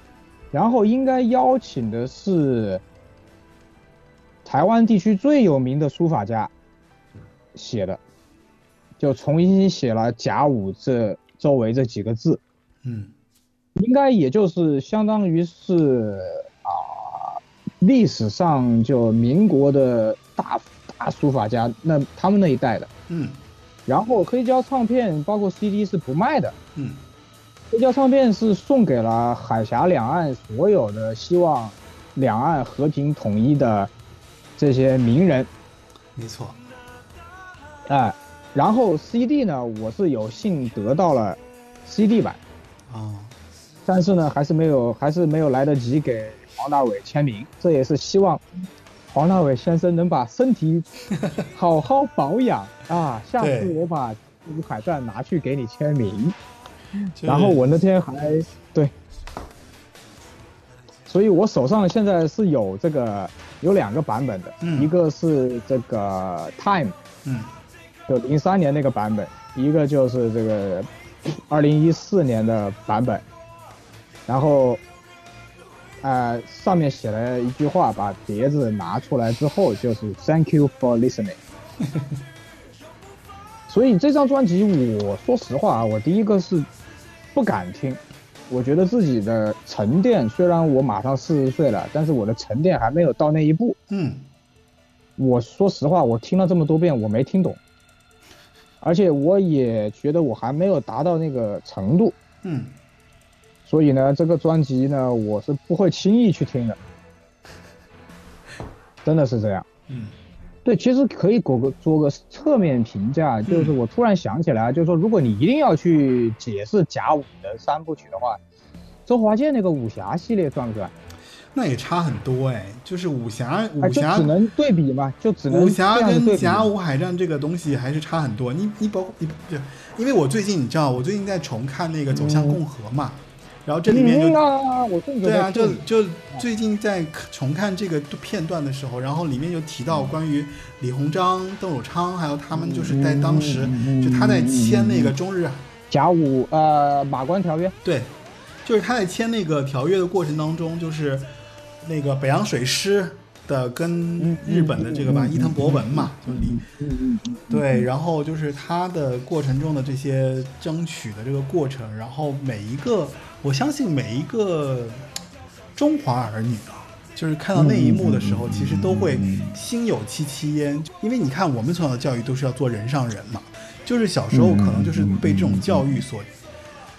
然后应该邀请的是台湾地区最有名的书法家写的，就重新写了甲午这周围这几个字，嗯。应该也就是相当于是啊、历史上就民国的大大书法家那他们那一代的，嗯。然后黑胶唱片包括 CD 是不卖的。嗯。黑胶唱片是送给了海峡两岸所有的希望两岸和平统一的这些名人，没错，哎，然后 CD 呢，我是有幸得到了 CD 版，啊，但是呢，还是没有，还是没有来得及给黄大伟签名，这也是希望黄大伟先生能把身体好好保养啊，下次我把《珠海传》拿去给你签名。就是然后我那天还对，所以我手上现在是有这个有两个版本的，嗯。一个是这个 Time，嗯就零三年那个版本，一个就是这个二零一四年的版本，然后。呃，上面写了一句话，把碟子拿出来之后，就是 “Thank you for listening”。所以这张专辑，我说实话啊，我第一个是不敢听，我觉得自己的沉淀，虽然我马上四十岁了，但是我的沉淀还没有到那一步。嗯我说实话，我听了这么多遍，我没听懂，而且我也觉得我还没有达到那个程度，嗯。所以呢，这个专辑呢，我是不会轻易去听的，真的是这样。嗯。对，其实可以做个做个侧面评价，就是我突然想起来，就是说，如果你一定要去解释甲午的三部曲的话，周华健那个武侠系列算不算？那也差很多哎，就是武侠武侠只能对比嘛，就只能武侠跟甲午海战这个东西还是差很多。你你包括你就因为我最近你知道，我最近在重看那个《走向共和》嘛，然后这里面就对啊，就就最近在重看这个片段的时候，然后里面就提到关于李鸿章、邓汝昌，还有他们就是在当时，嗯就他在签那个中日，甲午呃马关条约，对，就是他在签那个条约的过程当中，就是那个北洋水师的跟日本的这个吧伊藤博文嘛，就李嗯对，然后就是他的过程中的这些争取的这个过程，然后每一个，我相信每一个中华儿女啊，就是看到那一幕的时候，其实都会心有戚戚焉，因为你看我们从小的教育都是要做人上人嘛，就是小时候可能就是被这种教育所，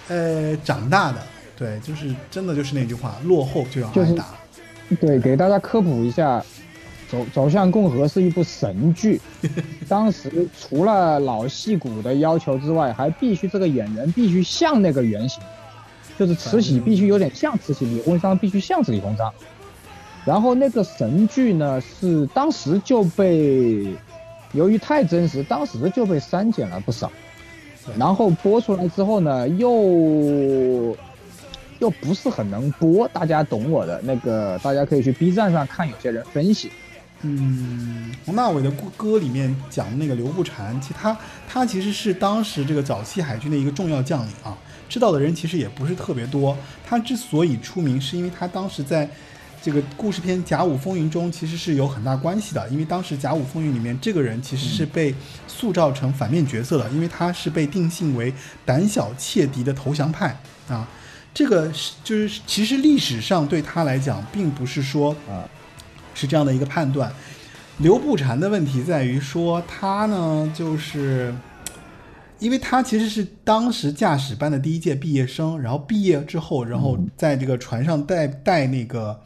呃，长大的，对，就是真的就是那句话，落后就要就是挨打，对，给大家科普一下，《走走向共和》是一部神剧，当时除了老戏骨的要求之外，还必须这个演员必须像那个原型，就是慈禧必须有点像慈禧，李鸿章必须像是李鸿章。然后那个神剧呢，是当时就被由于太真实，当时就被删减了不少。然后播出来之后呢，又又不是很能播，大家懂我的那个，大家可以去 B 站上看有些人分析。嗯，洪大伟的歌歌里面讲的那个刘步蟾，其实他他其实是当时这个早期海军的一个重要将领啊，知道的人其实也不是特别多。他之所以出名，是因为他当时在这个故事片《甲午风云》中其实是有很大关系的，因为当时《甲午风云》里面这个人其实是被塑造成反面角色的，因为他是被定性为胆小怯敌的投降派啊。这个是就是其实历史上对他来讲，并不是说啊是这样的一个判断。刘步蟾的问题在于说，他呢就是，因为他其实是当时驾驶班的第一届毕业生，然后毕业之后，然后在这个船上带带那个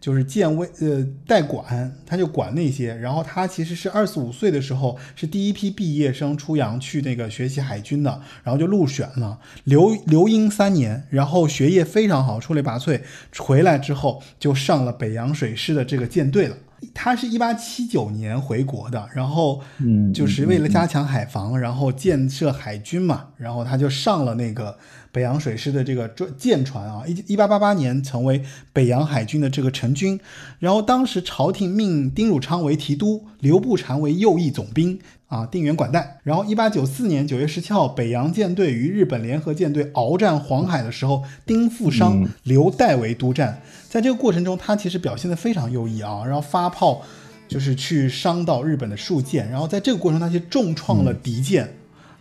就是舰位呃代管，他就管那些。然后他其实是二十五岁的时候是第一批毕业生出洋去那个学习海军的，然后就入选了，留留英三年，然后学业非常好，出类拔萃。回来之后就上了北洋水师的这个舰队了。他是一八七九年回国的，然后嗯就是为了加强海防，然后建设海军嘛，然后他就上了那个北洋水师的这个专舰船啊，一一八八八年成为北洋海军的这个成军，然后当时朝廷命丁汝昌为提督，刘步蟾为右翼总兵。啊，定远管带。然后，一八九四年九月十七号，北洋舰队与日本联合舰队鏖战黄海的时候，丁富商、刘岱为督战。在这个过程中，他其实表现得非常优异啊，然后发炮就是去伤到日本的数舰，然后在这个过程中，他去重创了敌舰，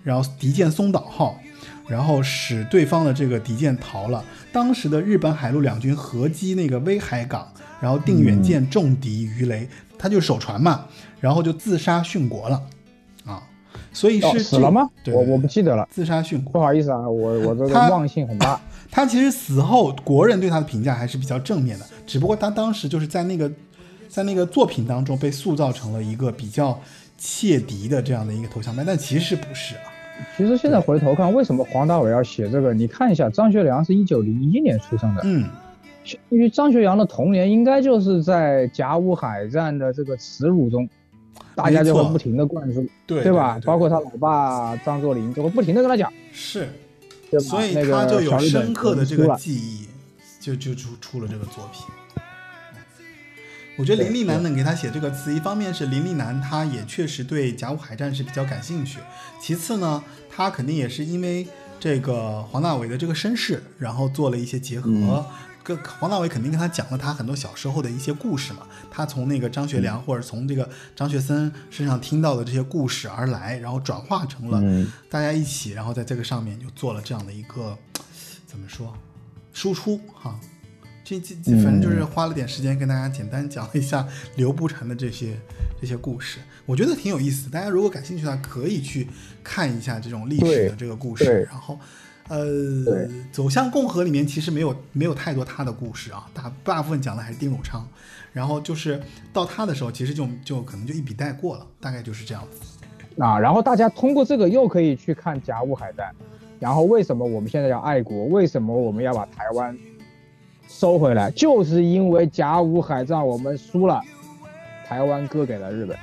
然后敌舰松岛号，然后使对方的这个敌舰逃了。当时的日本海陆两军合击那个威海港，然后定远舰重敌鱼雷，他就守船嘛，然后就自杀殉国了。啊，所以哦是、死了吗？对我我不记得了，自杀殉国不。好意思啊，我我这个他忘性很大。他其实死后国人对他的评价还是比较正面的，只不过他当时就是在那个在那个作品当中被塑造成了一个比较切敌的这样的一个头像派，但其实不是啊。其实现在回头看，为什么黄大炜要写这个？你看一下，张学良是一九零一年出生的，嗯，因为张学良的童年应该就是在甲午海战的这个耻辱中，大家就会不停的灌输，对对吧？对包括他老爸张作霖就会不停的跟他讲，是，对吧？所以那个他就有深刻的这个记忆，就就出出了这个作品。我觉得林立南能给他写这个词，一方面是林立南他也确实对甲午海战是比较感兴趣，其次呢，他肯定也是因为这个黄大炜的这个身世，然后做了一些结合。嗯跟黄大炜肯定跟他讲了他很多小时候的一些故事嘛，他从那个张学嗯良或者从这个张学森身上听到的这些故事而来，然后转化成了嗯大家一起，然后在这个上面就做了这样的一个怎么说输出哈。这这这，反正就是花了点时间跟大家简单讲了一下刘步蟾的这些这些故事，我觉得挺有意思。大家如果感兴趣的话，可以去看一下这种历史的这个故事。然后，呃，走向共和里面其实没有没有太多他的故事啊，大大部分讲的还是丁汝昌。然后就是到他的时候，其实就就可能就一笔带过了，大概就是这样子。啊，然后大家通过这个又可以去看甲午海战，然后为什么我们现在要爱国？为什么我们要把台湾收回来？就是因为甲午海战我们输了，台湾割给了日本。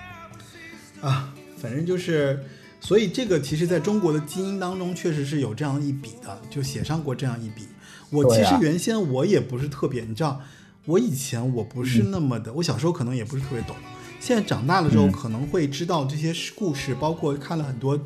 啊，反正就是，所以这个其实在中国的基因当中确实是有这样一笔的，就写上过这样一笔。我其实原先我也不是特别，你知道，我以前我不是那么的，我小时候可能也不是特别懂，现在长大了之后嗯可能会知道这些故事，包括看了很多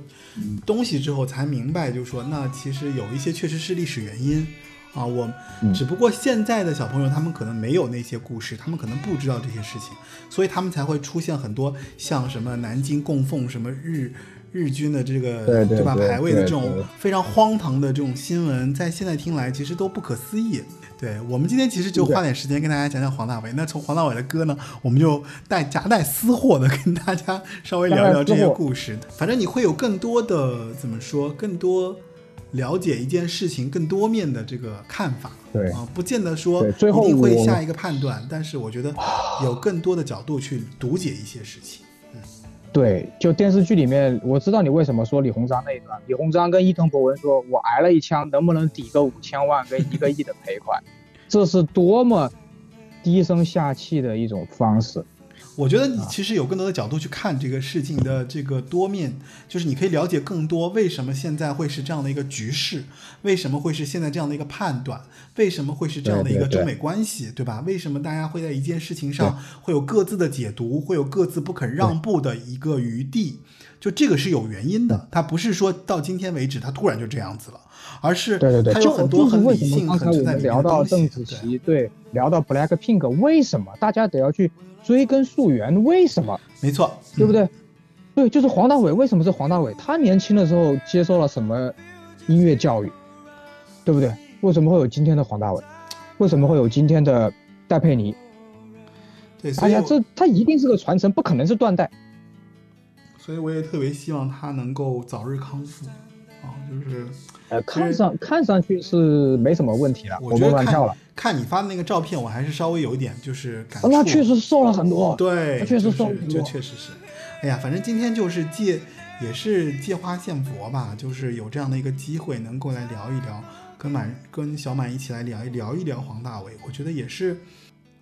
东西之后才明白，就是说那其实有一些确实是历史原因。啊，我嗯只不过现在的小朋友他们可能没有那些故事，他们可能不知道这些事情，所以他们才会出现很多像什么南京供奉什么日日军的这个对对吧对排位的这种非常荒唐的这种新闻，在现在听来其实都不可思议。对我们今天其实就花点时间跟大家讲讲黄大炜。那从黄大炜的歌呢，我们就带夹带私货的跟大家稍微聊聊这些故事。反正你会有更多的怎么说，更多了解一件事情更多面的这个看法。对啊，不见得说最后一定会下一个判断，但是我觉得有更多的角度去读解一些事情。嗯对，就电视剧里面，我知道你为什么说李鸿章那一段。李鸿章跟伊藤博文说：“我挨了一枪，能不能抵个五千万跟一个亿的赔款？”这是多么低声下气的一种方式。我觉得你其实有更多的角度去看这个事情的这个多面，就是你可以了解更多为什么现在会是这样的一个局势，为什么会是现在这样的一个判断，为什么会是这样的一个中美关系，对吧？为什么大家会在一件事情上会有各自的解读，会有各自不肯让步的一个余地？就这个是有原因的，它不是说到今天为止它突然就这样子了，而是对对对，它有很多很理性、很存在里面们聊到邓紫棋，对，聊到 Black Pink，为什么？大家得要去追根溯源？为什么？没错，对不对？对，就是黄大炜，为什么是黄大炜？他年轻的时候接受了什么音乐教育，对不对？为什么会有今天的黄大炜？为什么会有今天的戴佩妮？对，所哎呀，这他一定是个传承，不可能是断代。所以我也特别希望他能够早日康复啊，就是呃，看上看上去是没什么问题了，活蹦乱跳了。看你发的那个照片，我还是稍微有一点就是感触。那确实瘦了很多。对，他确实瘦了很多确实是。哎呀，反正今天就是借也是借花献佛吧，就是有这样的一个机会能够来聊一聊，跟满跟小满一起来聊一聊一聊黄大炜，我觉得也是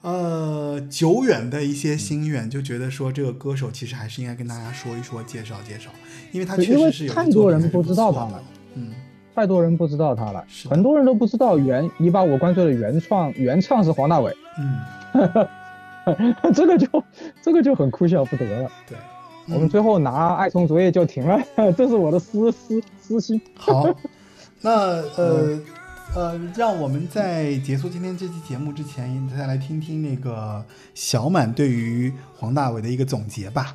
呃久远的一些心愿，就觉得说这个歌手其实还是应该跟大家说一说，介绍介绍，因为他确实是有太多人不知道他了。嗯，太多人不知道他了是，很多人都不知道原你把我关注的原创原唱是黄大炜，嗯，这个就这个就很哭笑不得了。对。我们最后拿《爱从昨夜》就停了，这是我的私私私心。好，那呃呃，让我们在结束今天这期节目之前，再来听听那个小满对于黄大炜的一个总结吧。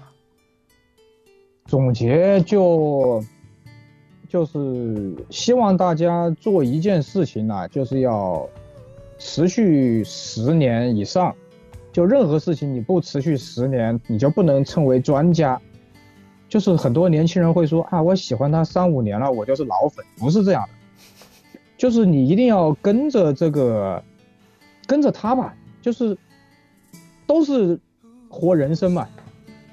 总结就就是希望大家做一件事情呢、就是要持续十年以上。就任何事情你不持续十年，你就不能称为专家。就是很多年轻人会说啊，我喜欢他三五年了，我就是老粉，不是这样的。就是你一定要跟着这个，跟着他吧，就是都是活人生嘛。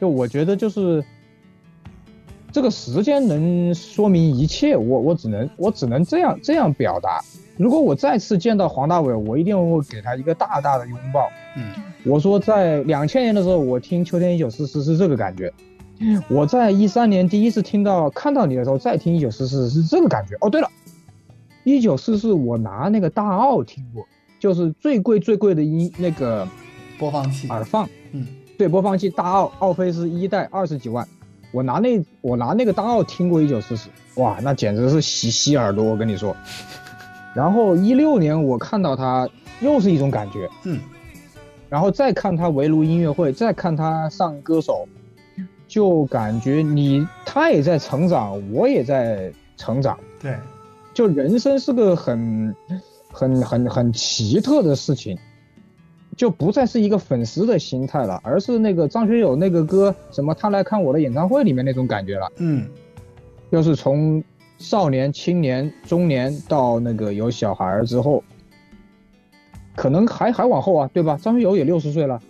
就我觉得就是这个时间能说明一切，我我只能我只能这样这样表达。如果我再次见到黄大炜，我一定会给他一个大大的拥抱。嗯我说在两千年的时候，我听《秋天一九四四》是这个感觉；我在一三年第一次听到看到你的时候，再听《一九四四》是这个感觉。哦，对了，《一九四四》我拿那个大奥听过，就是最贵最贵的音那个播放器，耳放，嗯对，播放器大奥奥飞是一代二十几万，我拿那我拿那个大奥听过一九四四，哇，那简直是洗洗耳朵，我跟你说。然后一六年我看到他又是一种感觉，嗯然后再看他围炉音乐会，再看他上歌手，就感觉你他也在成长，我也在成长。对，就人生是个很、很、很、很奇特的事情，就不再是一个粉丝的心态了，而是那个张学友那个歌什么他来看我的演唱会里面那种感觉了，嗯就是从少年、青年、中年到那个有小孩之后，可能还还往后啊，对吧？张学友也六十岁了，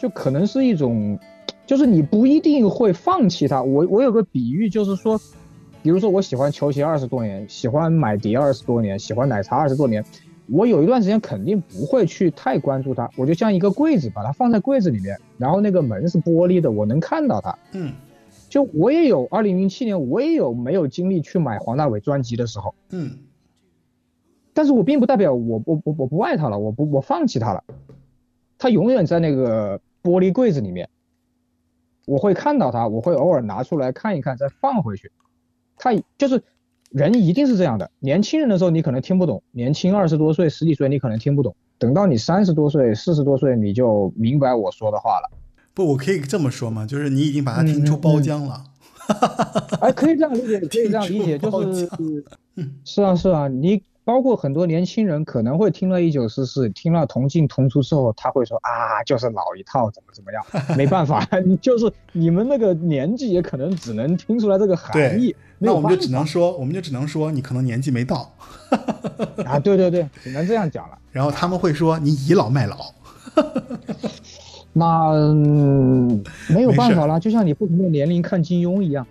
就可能是一种，就是你不一定会放弃他。我我有个比喻，就是说，比如说我喜欢球鞋二十多年，喜欢买碟二十多年，喜欢奶茶二十多年，我有一段时间肯定不会去太关注它，我就像一个柜子，把它放在柜子里面，然后那个门是玻璃的，我能看到它。嗯就我也有，二零零七年我也有没有精力去买黄大炜专辑的时候，嗯但是我并不代表我我我我不爱他了，我不我放弃他了，他永远在那个玻璃柜子里面，我会看到他，我会偶尔拿出来看一看，再放回去。他就是人一定是这样的，年轻人的时候你可能听不懂，年轻二十多岁十几岁你可能听不懂，等到你三十多岁四十多岁你就明白我说的话了。不，我可以这么说吗？就是你已经把它听出包浆了。哎，可以这样理解，可以这样理解，就是是啊是啊，你包括很多年轻人可能会听了一九四四，听了同进同出之后，他会说啊，就是老一套，怎么怎么样，没办法，你 就是你们那个年纪也可能只能听出来这个含义，那我们就只能说，我们就只能说你可能年纪没到，法 啊，对对对，只能这样讲了。然后他们会说你倚老卖老。那、嗯没有办法啦，就像你不同的年龄看金庸一样。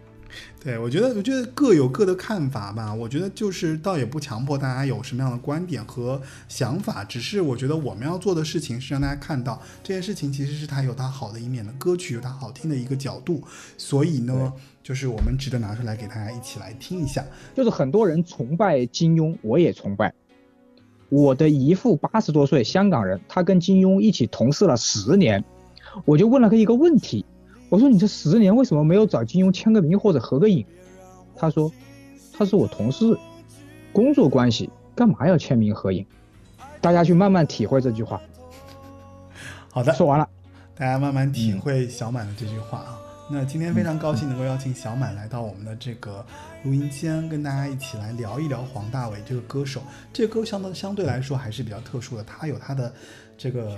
对，我觉得，我觉得各有各的看法吧。我觉得就是倒也不强迫大家有什么样的观点和想法，只是我觉得我们要做的事情是让大家看到这件事情其实是它有它好的一面的，歌曲有它好听的一个角度，所以呢，就是我们值得拿出来给大家一起来听一下。就是很多人崇拜金庸，我也崇拜。我的姨父八十多岁，香港人，他跟金庸一起同事了十年，我就问了他一个问题，我说你这十年为什么没有找金庸签个名或者合个影？他说他是我同事，工作关系，干嘛要签名合影？大家去慢慢体会这句话。好的，说完了，大家慢慢体会小满的这句话啊。那今天非常高兴能够邀请小满来到我们的这个录音间，跟大家一起来聊一聊黄大炜这个歌手。这个歌相当相对来说还是比较特殊的，他有他的这个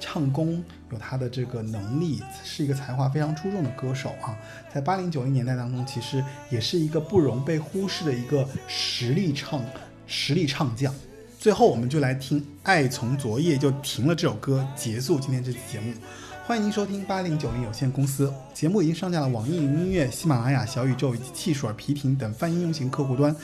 唱功，有他的这个能力，是一个才华非常出众的歌手啊。在八零九零年代当中，其实也是一个不容被忽视的一个实力唱实力唱将。最后，我们就来听《爱从昨夜就停了》这首歌，结束今天这期节目。欢迎您收听八零九零有限公司节目，已经上架了网易云音乐、喜马拉雅、小宇宙以及汽水儿、皮艇等泛应用型客户端。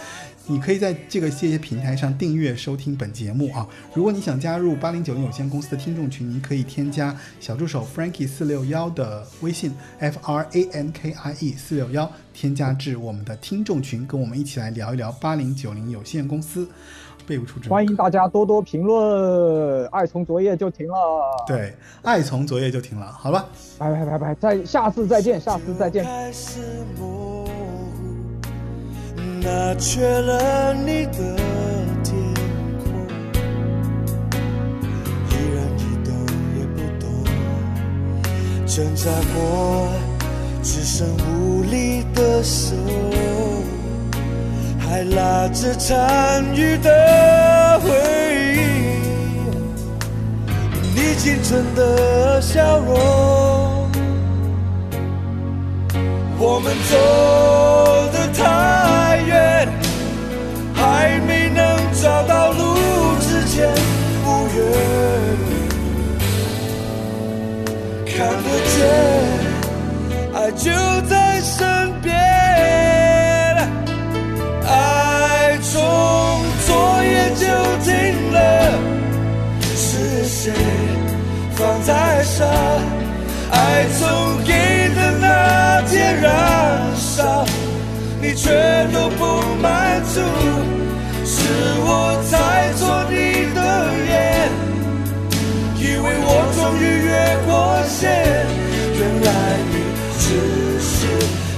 你可以在这个这些平台上订阅收听本节目啊。如果你想加入八零九零有限公司的听众群，您可以添加小助手 Frankie 四六幺的微信 F R A N K I E 四六幺，添加至我们的听众群，跟我们一起来聊一聊八零九零有限公司。背不出这欢迎大家多多评论，爱从昨夜就停了。，对，爱从昨夜就停了，好吧？拜拜拜拜，再下次再见，下次再见。那缺了你的天空，依然一动也不动，挣扎过，只剩无力的手，还拉着残余的回忆。你青春的笑容，我们走得太远，还没能找到路之前，不远，看得见，爱就在身边，爱从昨夜就停了。是谁放在手？爱从给的那天燃烧你却都不满足是我在做你的眼以为我终于越过线原来你只是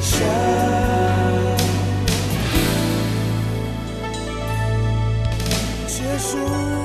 想结束。